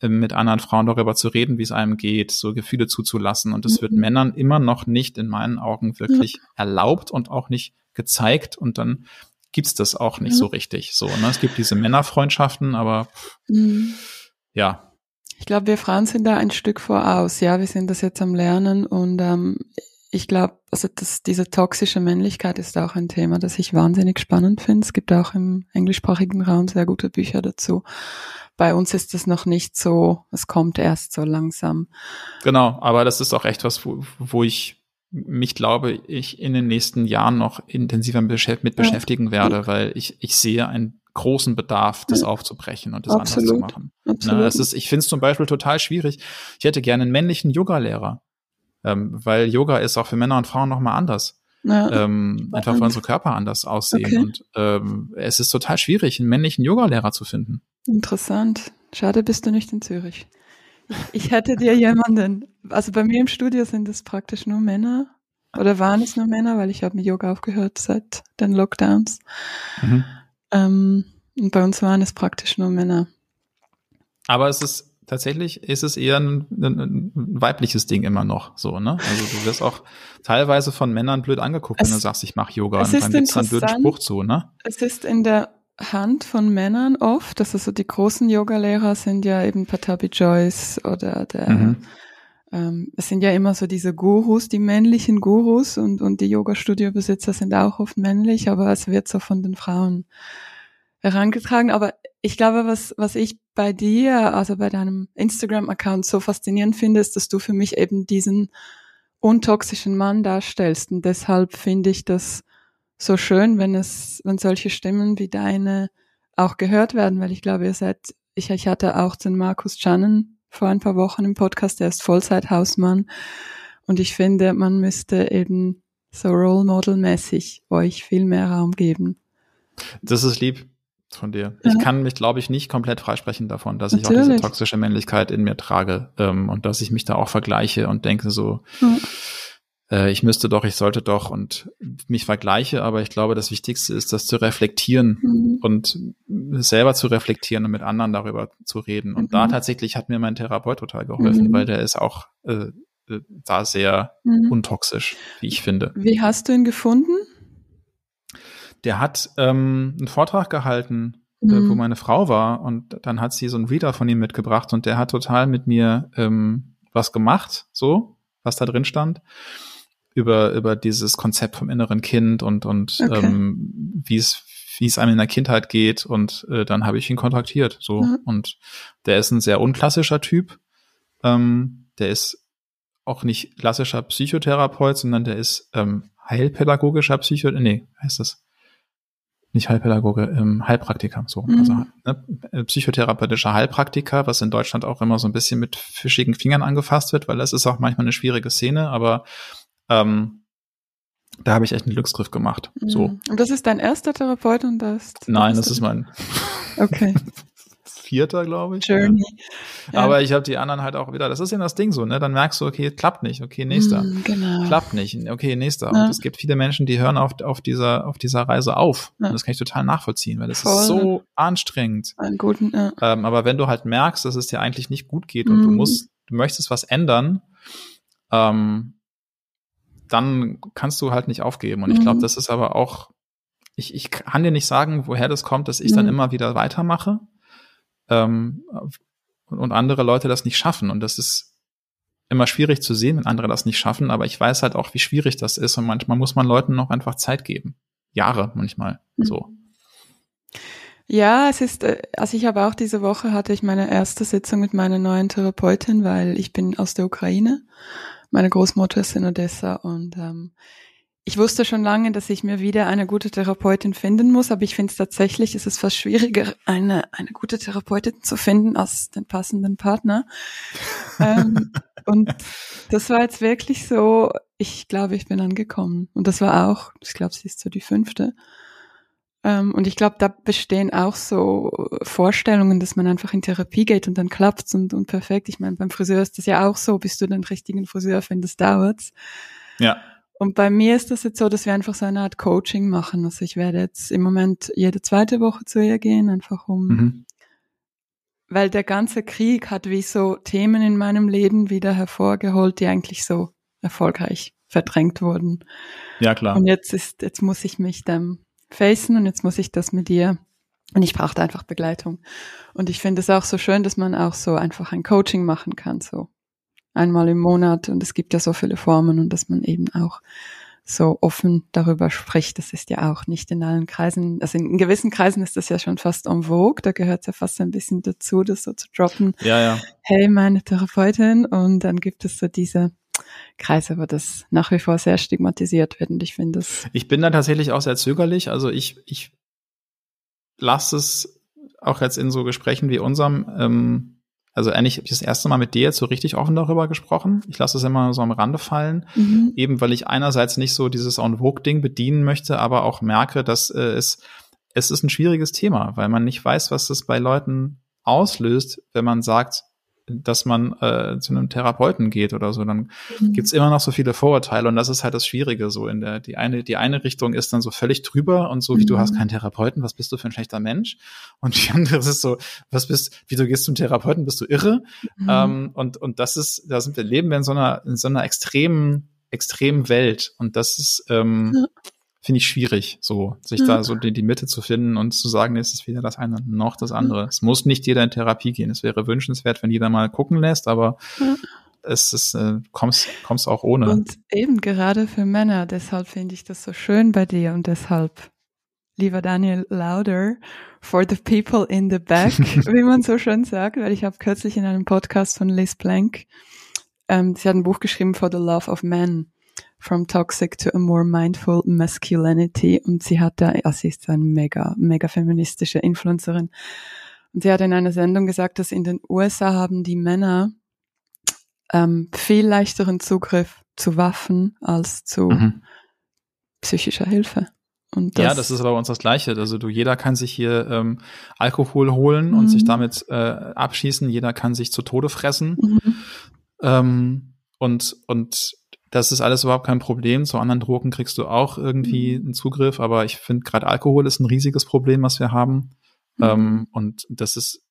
ähm, mit anderen Frauen darüber zu reden, wie es einem geht, so Gefühle zuzulassen. Und es mhm. wird Männern immer noch nicht in meinen Augen wirklich mhm. erlaubt und auch nicht gezeigt. Und dann gibt's das auch nicht mhm. so richtig. So, ne? Es gibt diese Männerfreundschaften, aber mhm. ja. Ich glaube, wir Frauen sind da ein Stück voraus. Ja, wir sind das jetzt am Lernen und ähm, ich glaube, also das, diese toxische Männlichkeit ist auch ein Thema, das ich wahnsinnig spannend finde. Es gibt auch im englischsprachigen Raum sehr gute Bücher dazu. Bei uns ist es noch nicht so, es kommt erst so langsam. Genau, aber das ist auch echt was, wo, wo ich mich glaube, ich in den nächsten Jahren noch intensiver mit beschäftigen werde, weil ich, ich sehe einen großen Bedarf, das aufzubrechen und das Absolut. anders zu machen. Absolut. Na, das ist, ich finde es zum Beispiel total schwierig. Ich hätte gerne einen männlichen Yoga-Lehrer ähm, weil Yoga ist auch für Männer und Frauen nochmal anders. Ja. Ähm, einfach weil unsere Körper anders aussehen. Okay. Und ähm, es ist total schwierig, einen männlichen Yogalehrer zu finden. Interessant. Schade, bist du nicht in Zürich. Ich, hätte dir jemanden, also bei mir im Studio sind es praktisch nur Männer oder waren es nur Männer, weil ich habe mit Yoga aufgehört seit den Lockdowns. Mhm. Ähm, und bei uns waren es praktisch nur Männer. Aber es ist tatsächlich ist es eher ein, ein, ein, weibliches Ding immer noch so, ne? Also du wirst auch teilweise von Männern blöd angeguckt, es, wenn du sagst, ich mache Yoga und dann gibt's einen blöden Spruch zu, ne? Es ist in der Hand von Männern oft, also so die großen Yoga-Lehrer sind ja eben Patabi Joyce oder der mhm. ähm, es sind ja immer so diese Gurus, die männlichen Gurus und, und die Yoga-Studio-Besitzer sind auch oft männlich, aber es wird so von den Frauen herangetragen. Aber ich glaube, was, was ich bei dir, also bei deinem Instagram-Account so faszinierend finde, ist, dass du für mich eben diesen untoxischen Mann darstellst. Und deshalb finde ich das so schön, wenn es, wenn solche Stimmen wie deine auch gehört werden, weil ich glaube, ihr seid, ich, ich hatte auch den Markus Channen vor ein paar Wochen im Podcast, der ist Vollzeithausmann. Und ich finde, man müsste eben so Role Model mäßig euch viel mehr Raum geben. Das ist lieb von dir. Ja. Ich kann mich, glaube ich, nicht komplett freisprechen davon, dass Natürlich. ich auch diese toxische Männlichkeit in mir trage ähm, und dass ich mich da auch vergleiche und denke so, ja. äh, ich müsste doch, ich sollte doch und mich vergleiche, aber ich glaube, das Wichtigste ist, das zu reflektieren mhm. und selber zu reflektieren und mit anderen darüber zu reden. Und mhm. da tatsächlich hat mir mein Therapeut total geholfen, mhm. weil der ist auch äh, äh da sehr mhm. untoxisch, wie ich finde. Wie hast du ihn gefunden? Der hat ähm, einen Vortrag gehalten, äh, mhm. wo meine Frau war und dann hat sie so einen Reader von ihm mitgebracht und der hat total mit mir ähm, was gemacht, so, was da drin stand, über, über dieses Konzept vom inneren Kind und, und okay. ähm, wie es wie es einem in der Kindheit geht und äh, dann habe ich ihn kontaktiert so mhm. und der ist ein sehr unklassischer Typ ähm, der ist auch nicht klassischer Psychotherapeut sondern der ist ähm, heilpädagogischer Psychotherapeut nee heißt das nicht Heilpädagoge, ähm, Heilpraktiker, so. Mhm. Also ne, äh, psychotherapeutischer Heilpraktiker, was in Deutschland auch immer so ein bisschen mit fischigen Fingern angefasst wird, weil das ist auch manchmal eine schwierige Szene, aber ähm, da habe ich echt einen Glücksgriff gemacht. Mhm. So. Und das ist dein erster Therapeut und das? Nein, das ist mein. (laughs) Okay. Vierter, glaube ich. Journey. Ja. Aber ich habe die anderen halt auch wieder, das ist ja das Ding so, ne? Dann merkst du, okay, klappt nicht, okay, nächster. Mm, genau. Klappt nicht, okay, nächster. Ja. Und es gibt viele Menschen, die hören auf, auf dieser, auf dieser Reise auf. Ja. Und das kann ich total nachvollziehen, weil das Voll. ist so anstrengend. Einen guten, ja. Ähm, aber wenn du halt merkst, dass es dir eigentlich nicht gut geht mm. und du mm. musst, du möchtest was ändern, ähm, dann kannst du halt nicht aufgeben. Und ich glaube, mm. das ist aber auch ich, ich kann dir nicht sagen, woher das kommt, dass ich mhm. dann immer wieder weitermache ähm, und andere Leute das nicht schaffen. Und das ist immer schwierig zu sehen, wenn andere das nicht schaffen, aber ich weiß halt auch, wie schwierig das ist und manchmal muss man Leuten noch einfach Zeit geben. Jahre manchmal mhm. so. Ja, es ist, äh, also ich habe auch diese Woche hatte ich meine erste Sitzung mit meiner neuen Therapeutin, weil ich bin aus der Ukraine. Meine Großmutter ist in Odessa und ähm, ich wusste schon lange, dass ich mir wieder eine gute Therapeutin finden muss, aber ich finde es tatsächlich, ist es fast schwieriger, eine, eine gute Therapeutin zu finden als den passenden Partner. (laughs) ähm, und das war jetzt wirklich so, ich glaube, ich bin angekommen. Und das war auch, ich glaube, sie ist so die fünfte. Ähm, und ich glaube, da bestehen auch so Vorstellungen, dass man einfach in Therapie geht und dann klappt's und, und perfekt. Ich meine, beim Friseur ist das ja auch so, bis du den richtigen Friseur findest, dauert's. Ja. Und bei mir ist das jetzt so, dass wir einfach so eine Art Coaching machen. Also ich werde jetzt im Moment jede zweite Woche zu ihr gehen, einfach um, mhm. weil der ganze Krieg hat wie so Themen in meinem Leben wieder hervorgeholt, die eigentlich so erfolgreich verdrängt wurden. Ja, klar. Und jetzt ist, jetzt muss ich mich dem facen und jetzt muss ich das mit dir. Und ich brauchte einfach Begleitung. Und ich finde es auch so schön, dass man auch so einfach ein Coaching machen kann, so einmal im Monat und es gibt ja so viele Formen und dass man eben auch so offen darüber spricht. Das ist ja auch nicht in allen Kreisen, also in gewissen Kreisen ist das ja schon fast en vogue, da gehört es ja fast ein bisschen dazu, das so zu droppen. Ja, ja. Hey, meine Therapeutin und dann gibt es so diese Kreise, wo das nach wie vor sehr stigmatisiert wird und ich finde das. Ich bin da tatsächlich auch sehr zögerlich, also ich, ich lasse es auch jetzt in so Gesprächen wie unserem, ähm, also eigentlich habe ich das erste Mal mit dir jetzt so richtig offen darüber gesprochen. Ich lasse es immer so am Rande fallen, mhm. eben weil ich einerseits nicht so dieses On Vogue-Ding bedienen möchte, aber auch merke, dass äh, es, es ist ein schwieriges Thema, weil man nicht weiß, was das bei Leuten auslöst, wenn man sagt, dass man äh, zu einem Therapeuten geht oder so, dann mhm. gibt's immer noch so viele Vorurteile und das ist halt das Schwierige so in der die eine die eine Richtung ist dann so völlig drüber und so wie mhm. du hast keinen Therapeuten, was bist du für ein schlechter Mensch und die andere ist so was bist wie du gehst zum Therapeuten, bist du irre mhm. ähm, und und das ist da sind wir leben wir in so einer in so einer extremen extremen Welt und das ist ähm, ja finde ich schwierig, so sich ja. da so die, die Mitte zu finden und zu sagen, es ist weder das eine noch das andere. Ja. Es muss nicht jeder in Therapie gehen. Es wäre wünschenswert, wenn jeder mal gucken lässt, aber ja. es ist, äh, kommst, kommst auch ohne. Und eben gerade für Männer, deshalb finde ich das so schön bei dir und deshalb, lieber Daniel, louder for the people in the back, (laughs) wie man so schön sagt, weil ich habe kürzlich in einem Podcast von Liz Plank, ähm, sie hat ein Buch geschrieben For the Love of Men From Toxic to a More Mindful Masculinity und sie hat da, also sie ist eine mega, mega feministische Influencerin und sie hat in einer Sendung gesagt, dass in den USA haben die Männer ähm, viel leichteren Zugriff zu Waffen als zu mhm. psychischer Hilfe. Das ja, das ist aber bei uns das Gleiche. Also du, jeder kann sich hier ähm, Alkohol holen mhm. und sich mhm. damit äh, abschießen. Jeder kann sich zu Tode fressen. Mhm. Ähm, und und das ist alles überhaupt kein Problem. Zu anderen Drogen kriegst du auch irgendwie mhm. einen Zugriff, aber ich finde gerade Alkohol ist ein riesiges Problem, was wir haben. Mhm. Ähm, und das ist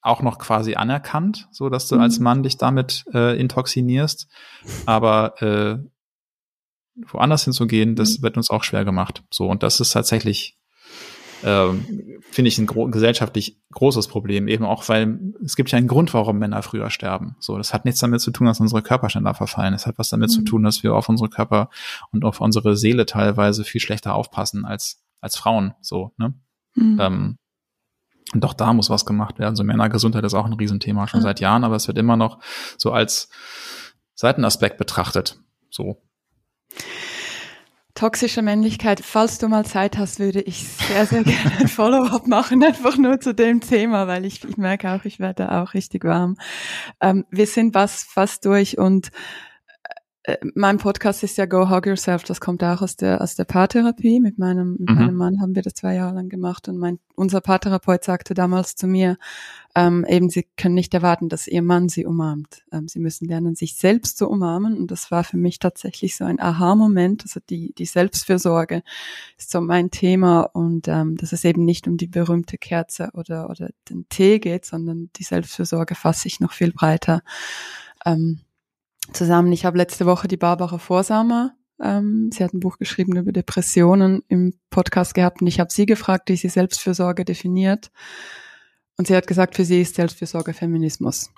auch noch quasi anerkannt, so dass du mhm. als Mann dich damit äh, intoxinierst. Aber äh, woanders hinzugehen, das mhm. wird uns auch schwer gemacht. So, und das ist tatsächlich ähm, finde ich ein gro gesellschaftlich großes Problem, eben auch, weil es gibt ja einen Grund, warum Männer früher sterben. So, das hat nichts damit zu tun, dass unsere Körper schneller verfallen. Es hat was damit mhm. zu tun, dass wir auf unsere Körper und auf unsere Seele teilweise viel schlechter aufpassen als, als Frauen. So, ne? Mhm. Ähm, und auch da muss was gemacht werden. So Männergesundheit ist auch ein Riesenthema schon mhm. seit Jahren, aber es wird immer noch so als Seitenaspekt betrachtet. So. Toxische Männlichkeit. Falls du mal Zeit hast, würde ich sehr, sehr (laughs) gerne ein Follow-up machen, einfach nur zu dem Thema, weil ich, ich merke auch, ich werde auch richtig warm. Ähm, wir sind was fast durch und mein Podcast ist ja Go Hug Yourself, das kommt auch aus der, aus der Paartherapie. Mit meinem, mit mhm. meinem Mann haben wir das zwei Jahre lang gemacht und mein, unser Paartherapeut sagte damals zu mir, ähm, eben, sie können nicht erwarten, dass ihr Mann sie umarmt. Ähm, sie müssen lernen, sich selbst zu umarmen und das war für mich tatsächlich so ein Aha-Moment, also die, die Selbstfürsorge ist so mein Thema und ähm, dass es eben nicht um die berühmte Kerze oder, oder den Tee geht, sondern die Selbstfürsorge fasse ich noch viel breiter. Ähm, zusammen. Ich habe letzte Woche die Barbara Vorsamer Ähm, sie hat ein Buch geschrieben über Depressionen im Podcast gehabt und ich habe sie gefragt, wie sie Selbstfürsorge definiert. Und sie hat gesagt, für sie ist Selbstfürsorge Feminismus.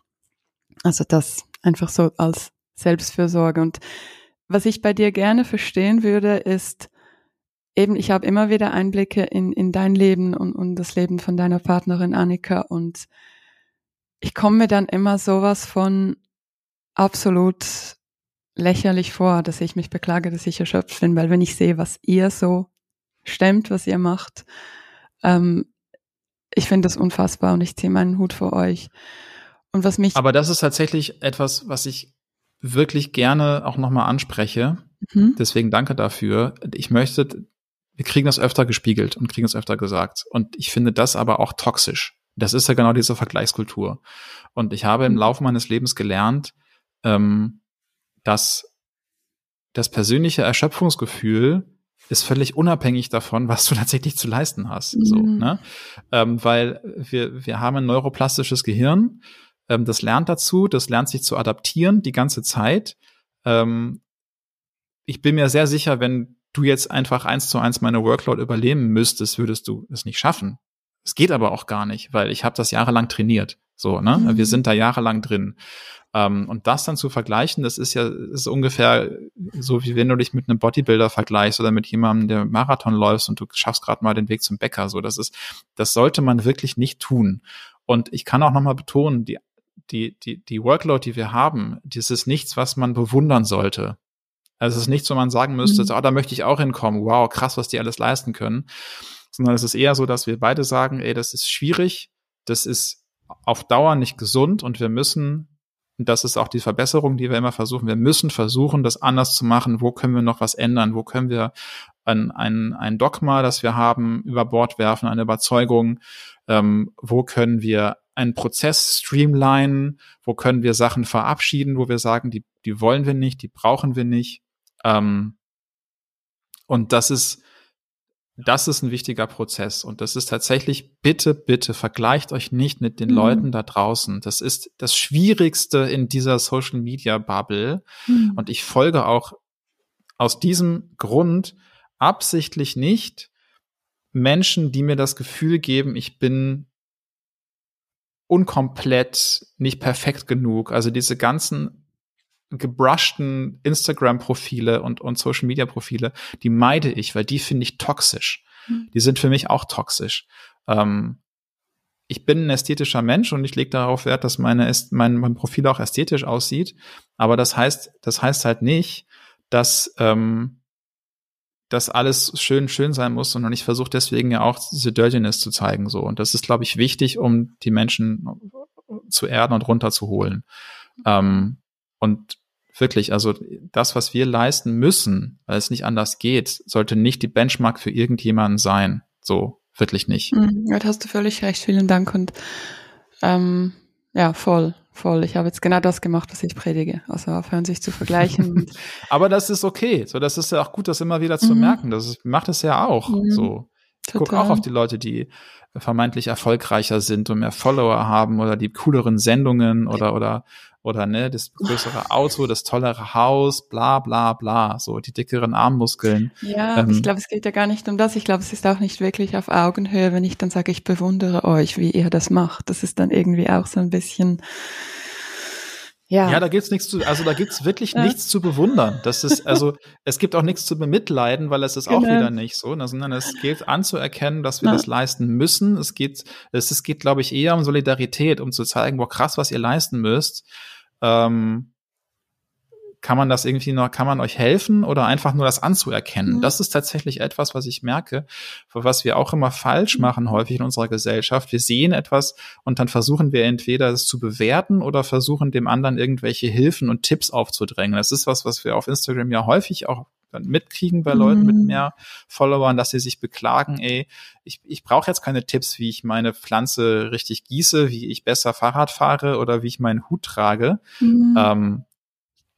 Also das einfach so als Selbstfürsorge. Und was ich bei dir gerne verstehen würde, ist eben, ich habe immer wieder Einblicke in, in dein Leben und, und das Leben von deiner Partnerin Annika und ich komme mir dann immer sowas von absolut lächerlich vor, dass ich mich beklage, dass ich erschöpft bin, weil wenn ich sehe, was ihr so stemmt, was ihr macht, ähm, ich finde das unfassbar und ich ziehe meinen Hut vor euch. Und was mich. Aber das ist tatsächlich etwas, was ich wirklich gerne auch nochmal anspreche. Mhm. Deswegen danke dafür. Ich möchte, wir kriegen das öfter gespiegelt und kriegen es öfter gesagt. Und ich finde das aber auch toxisch. Das ist ja genau diese Vergleichskultur. Und ich habe im mhm. Laufe meines Lebens gelernt, ähm, dass das persönliche Erschöpfungsgefühl ist völlig unabhängig davon, was du (laughs) tatsächlich zu leisten hast. Mhm. So, ne? Ähm, weil wir, wir haben ein neuroplastisches Gehirn, ähm, das lernt dazu, das lernt sich zu adaptieren die ganze Zeit. Ähm, ich bin mir sehr sicher, wenn du jetzt einfach eins zu eins meine Workload überleben müsstest, würdest du es nicht schaffen. Es geht aber auch gar nicht, weil ich habe das jahrelang trainiert. So, ne? Mhm. Wir sind da jahrelang drin. Ähm, und das dann zu vergleichen, das ist ja ist ungefähr so, wie wenn du dich mit einem Bodybuilder vergleichst oder mit jemandem, der Marathon läufst und du schaffst gerade mal den Weg zum Bäcker. So, das ist, das sollte man wirklich nicht tun. Und ich kann auch nochmal betonen, die, die, die, die Workload, die wir haben, das ist nichts, was man bewundern sollte. Also es ist nichts, wo man sagen müsste, mhm. oh, da möchte ich auch hinkommen. Wow, krass, was die alles leisten können. Sondern es ist eher so, dass wir beide sagen, ey, das ist schwierig, das ist auf Dauer nicht gesund und wir müssen das ist auch die Verbesserung, die wir immer versuchen. Wir müssen versuchen, das anders zu machen. Wo können wir noch was ändern? Wo können wir ein, ein, ein Dogma, das wir haben, über Bord werfen, eine Überzeugung? Ähm, wo können wir einen Prozess streamlinen? Wo können wir Sachen verabschieden, wo wir sagen, die, die wollen wir nicht, die brauchen wir nicht? Ähm, und das ist, das ist ein wichtiger Prozess. Und das ist tatsächlich, bitte, bitte vergleicht euch nicht mit den mhm. Leuten da draußen. Das ist das Schwierigste in dieser Social Media Bubble. Mhm. Und ich folge auch aus diesem Grund absichtlich nicht Menschen, die mir das Gefühl geben, ich bin unkomplett, nicht perfekt genug. Also diese ganzen gebrushten Instagram-Profile und, und Social-Media-Profile, die meide ich, weil die finde ich toxisch. Mhm. Die sind für mich auch toxisch. Ähm, ich bin ein ästhetischer Mensch und ich lege darauf Wert, dass meine, mein, mein Profil auch ästhetisch aussieht. Aber das heißt, das heißt halt nicht, dass ähm, dass alles schön schön sein muss, sondern ich versuche deswegen ja auch diese Dirtiness zu zeigen so und das ist glaube ich wichtig, um die Menschen zu erden und runterzuholen. Ähm, und wirklich, also das, was wir leisten müssen, weil es nicht anders geht, sollte nicht die Benchmark für irgendjemanden sein. So, wirklich nicht. Mhm, ja, da hast du völlig recht. Vielen Dank und ähm, ja, voll, voll. Ich habe jetzt genau das gemacht, was ich predige. Also aufhören, sich zu vergleichen. (laughs) Aber das ist okay. So, das ist ja auch gut, das immer wieder zu mhm. merken. Das ist, macht es ja auch. Mhm. So. Ich gucke auch auf die Leute, die vermeintlich erfolgreicher sind und mehr Follower haben oder die cooleren Sendungen oder oder oder ne, das (laughs) größere Auto, das tollere Haus, bla bla bla, so die dickeren Armmuskeln. Ja, ähm, ich glaube, es geht ja gar nicht um das. Ich glaube, es ist auch nicht wirklich auf Augenhöhe, wenn ich dann sage, ich bewundere euch, wie ihr das macht. Das ist dann irgendwie auch so ein bisschen ja. ja, da gibt's nichts zu, also da gibt's wirklich ja. nichts zu bewundern. Das ist, also (laughs) es gibt auch nichts zu bemitleiden, weil es ist genau. auch wieder nicht so, ne, sondern es geht anzuerkennen, dass wir ja. das leisten müssen. Es geht, es, es geht, glaube ich, eher um Solidarität, um zu zeigen, boah, krass, was ihr leisten müsst. Ähm, kann man das irgendwie noch, kann man euch helfen oder einfach nur das anzuerkennen? Mhm. Das ist tatsächlich etwas, was ich merke, was wir auch immer falsch mhm. machen häufig in unserer Gesellschaft. Wir sehen etwas und dann versuchen wir entweder es zu bewerten oder versuchen dem anderen irgendwelche Hilfen und Tipps aufzudrängen. Das ist was, was wir auf Instagram ja häufig auch mitkriegen bei Leuten mhm. mit mehr Followern, dass sie sich beklagen, ey, ich, ich brauche jetzt keine Tipps, wie ich meine Pflanze richtig gieße, wie ich besser Fahrrad fahre oder wie ich meinen Hut trage. Mhm. Ähm,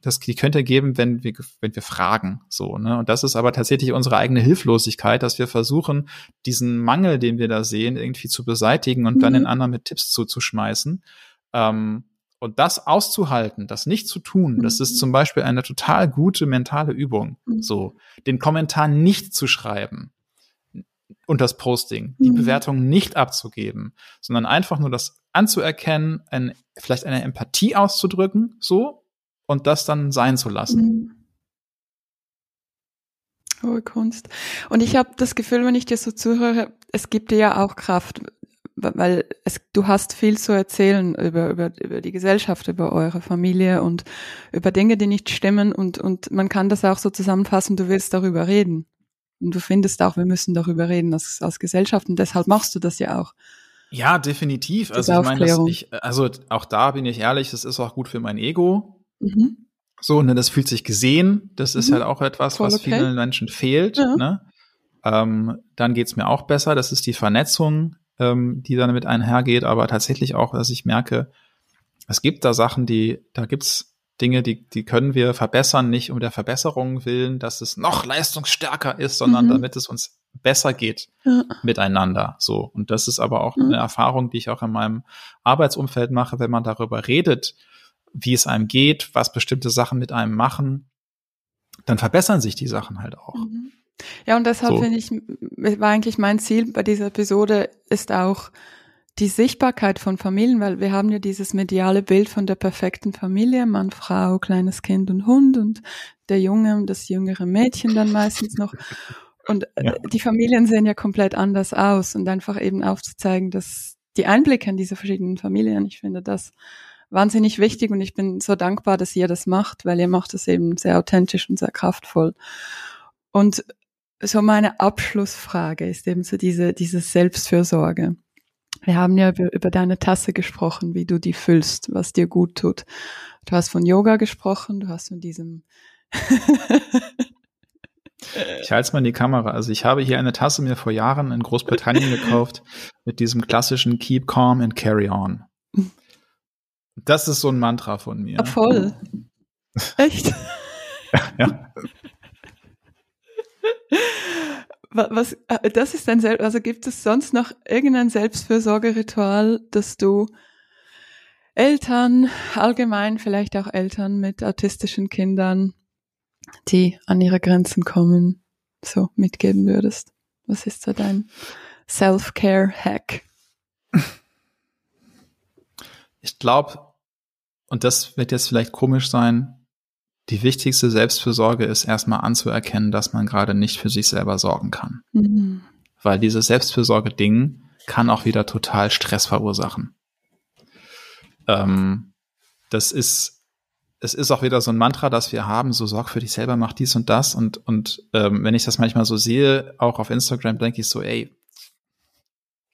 das, die könnte geben, wenn wir, wenn wir fragen, so, ne? Und das ist aber tatsächlich unsere eigene Hilflosigkeit, dass wir versuchen, diesen Mangel, den wir da sehen, irgendwie zu beseitigen und mhm. dann den anderen mit Tipps zuzuschmeißen. Ähm, Und das auszuhalten, das nicht zu tun, das ist mhm. zum Beispiel eine total gute mentale Übung. Mhm. So, den Kommentar nicht zu schreiben und das Posting, die mhm. Bewertung nicht abzugeben, sondern einfach nur das anzuerkennen, ein, vielleicht eine Empathie auszudrücken, so, und das dann sein zu lassen. Hohe Kunst. Und ich habe das Gefühl, wenn ich dir so zuhöre, es gibt dir ja auch Kraft, weil es, du hast viel zu erzählen über, über, über die Gesellschaft, über eure Familie und über Dinge, die nicht stimmen und, und man kann das auch so zusammenfassen, du willst darüber reden. Und du findest auch, wir müssen darüber reden als, als Gesellschaft und deshalb machst du das ja auch. Ja, definitiv. Also ich meine, ich, also auch da bin ich ehrlich, das ist auch gut für mein Ego. Mhm. So, ne, das fühlt sich gesehen. Das ist mhm. halt auch etwas, Voll was okay. vielen Menschen fehlt. Ja. Ne? Ähm, dann geht's mir auch besser. Das ist die Vernetzung, ähm, die dann mit einhergeht. Aber tatsächlich auch, dass ich merke, es gibt da Sachen, die, da gibt's Dinge, die, die können wir verbessern, nicht um der Verbesserung willen, dass es noch leistungsstärker ist, sondern mhm. damit es uns besser geht ja. miteinander. So. Und das ist aber auch mhm. eine Erfahrung, die ich auch in meinem Arbeitsumfeld mache, wenn man darüber redet, wie es einem geht, was bestimmte Sachen mit einem machen, dann verbessern sich die Sachen halt auch. Mhm. Ja, und deshalb so. finde ich, war eigentlich mein Ziel bei dieser Episode, ist auch die Sichtbarkeit von Familien, weil wir haben ja dieses mediale Bild von der perfekten Familie, Mann, Frau, kleines Kind und Hund und der Junge und das jüngere Mädchen dann meistens noch. Und äh, ja. die Familien sehen ja komplett anders aus und einfach eben aufzuzeigen, dass die Einblicke in diese verschiedenen Familien, ich finde das wahnsinnig wichtig und ich bin so dankbar, dass ihr das macht, weil ihr macht es eben sehr authentisch und sehr kraftvoll. Und so meine Abschlussfrage ist eben so diese, diese Selbstfürsorge. Wir haben ja über, über deine Tasse gesprochen, wie du die füllst, was dir gut tut. Du hast von Yoga gesprochen, du hast von diesem (laughs) Ich halte es mal in die Kamera. Also ich habe hier eine Tasse mir vor Jahren in Großbritannien gekauft (laughs) mit diesem klassischen Keep Calm and Carry On. Das ist so ein Mantra von mir. Ja, voll. (laughs) Echt? ja. Was, äh, das ist dein Selbst, also gibt es sonst noch irgendein Selbstfürsorgeritual, das du Eltern, allgemein vielleicht auch Eltern mit autistischen Kindern, die an ihre Grenzen kommen, so mitgeben würdest? Was ist so dein Self-Care-Hack? Ich glaube, und das wird jetzt vielleicht komisch sein, die wichtigste Selbstfürsorge ist erstmal anzuerkennen, dass man gerade nicht für sich selber sorgen kann. Mhm. Weil dieses Selbstfürsorge-Ding kann auch wieder total Stress verursachen. Ähm, das ist, es ist auch wieder so ein Mantra, das wir haben, so sorg für dich selber, mach dies und das. Und, und ähm, wenn ich das manchmal so sehe, auch auf Instagram, denke ich so, ey,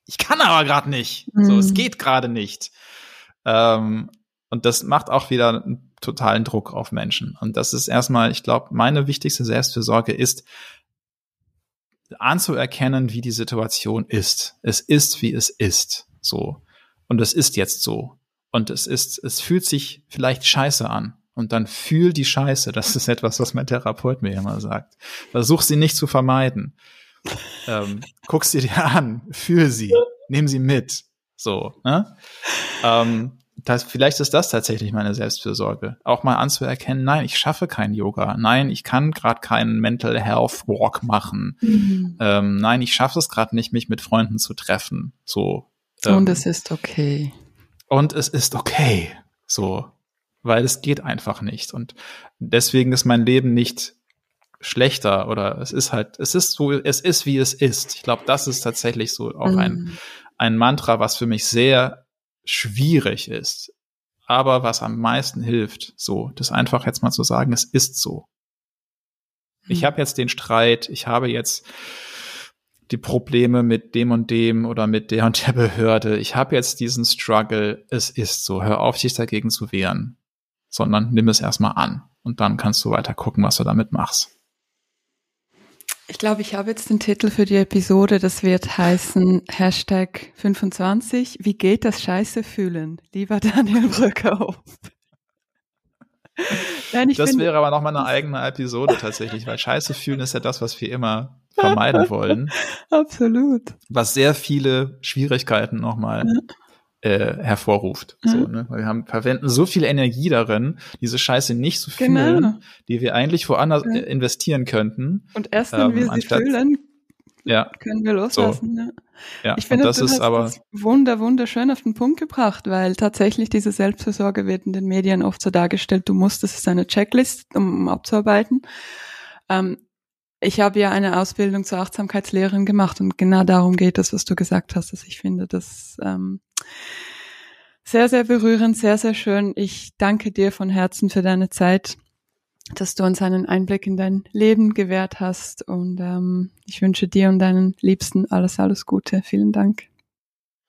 ich kann aber gerade nicht. Mhm. So, es mhm. geht gerade nicht. Ähm, und das macht auch wieder totalen Druck auf Menschen. Und das ist erstmal, ich glaube, meine wichtigste Selbstfürsorge ist, anzuerkennen, wie die Situation ist. Es ist, wie es ist. So. Und es ist jetzt so. Und es ist, es fühlt sich vielleicht scheiße an. Und dann fühl die Scheiße. Das ist etwas, was mein Therapeut mir immer sagt. Versuch sie nicht zu vermeiden. Ähm, guck sie dir an, fühl sie, nimm sie mit. So, ne? Ähm, das, vielleicht ist das tatsächlich meine Selbstfürsorge. Auch mal anzuerkennen, nein, ich schaffe kein Yoga. Nein, ich kann gerade keinen Mental Health Walk machen. Mhm. Ähm, nein, ich schaffe es gerade nicht, mich mit Freunden zu treffen. So. Ähm, und es ist okay. Und es ist okay. So. Weil es geht einfach nicht. Und deswegen ist mein Leben nicht schlechter oder es ist halt, es ist so, es ist wie es ist. Ich glaube, das ist tatsächlich so auch mhm. ein, ein Mantra, was für mich sehr schwierig ist, aber was am meisten hilft, so, das einfach jetzt mal zu sagen, es ist so. Ich hm. habe jetzt den Streit, ich habe jetzt die Probleme mit dem und dem oder mit der und der Behörde. Ich habe jetzt diesen Struggle, es ist so. Hör auf, dich dagegen zu wehren, sondern nimm es erstmal an und dann kannst du weiter gucken, was du damit machst. Ich glaube, ich habe jetzt den Titel für die Episode. Das wird heißen Hashtag 25. Wie geht das Scheiße fühlen? Lieber Daniel Brückhoff. Nein, das finde, wäre aber nochmal eine eigene Episode tatsächlich, weil Scheiße fühlen ist ja das, was wir immer vermeiden wollen. (laughs) Absolut. Was sehr viele Schwierigkeiten nochmal äh, hervorruft. Mhm. So, ne? Weil wir haben, verwenden so viel Energie darin, diese Scheiße nicht zu fühlen, genau. die wir eigentlich woanders ja. investieren könnten. Und erst wenn ähm, wir sie fühlen, ja. können wir loslassen. So. Ja. Ja, ich finde, das du ist hast aber das wunder, wunderschön auf den Punkt gebracht, weil tatsächlich diese Selbstversorge wird in den Medien oft so dargestellt, du musst, das ist eine Checklist, um, abzuarbeiten. Ähm, ich habe ja eine Ausbildung zur Achtsamkeitslehrerin gemacht und genau darum geht es, was du gesagt hast. Also ich finde das ähm, sehr, sehr berührend, sehr, sehr schön. Ich danke dir von Herzen für deine Zeit, dass du uns einen Einblick in dein Leben gewährt hast und ähm, ich wünsche dir und deinen Liebsten alles, alles Gute. Vielen Dank.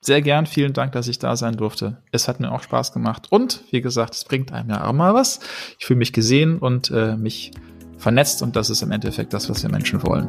Sehr gern, vielen Dank, dass ich da sein durfte. Es hat mir auch Spaß gemacht und wie gesagt, es bringt einem ja auch mal was. Ich fühle mich gesehen und äh, mich vernetzt und das ist im Endeffekt das, was wir Menschen wollen.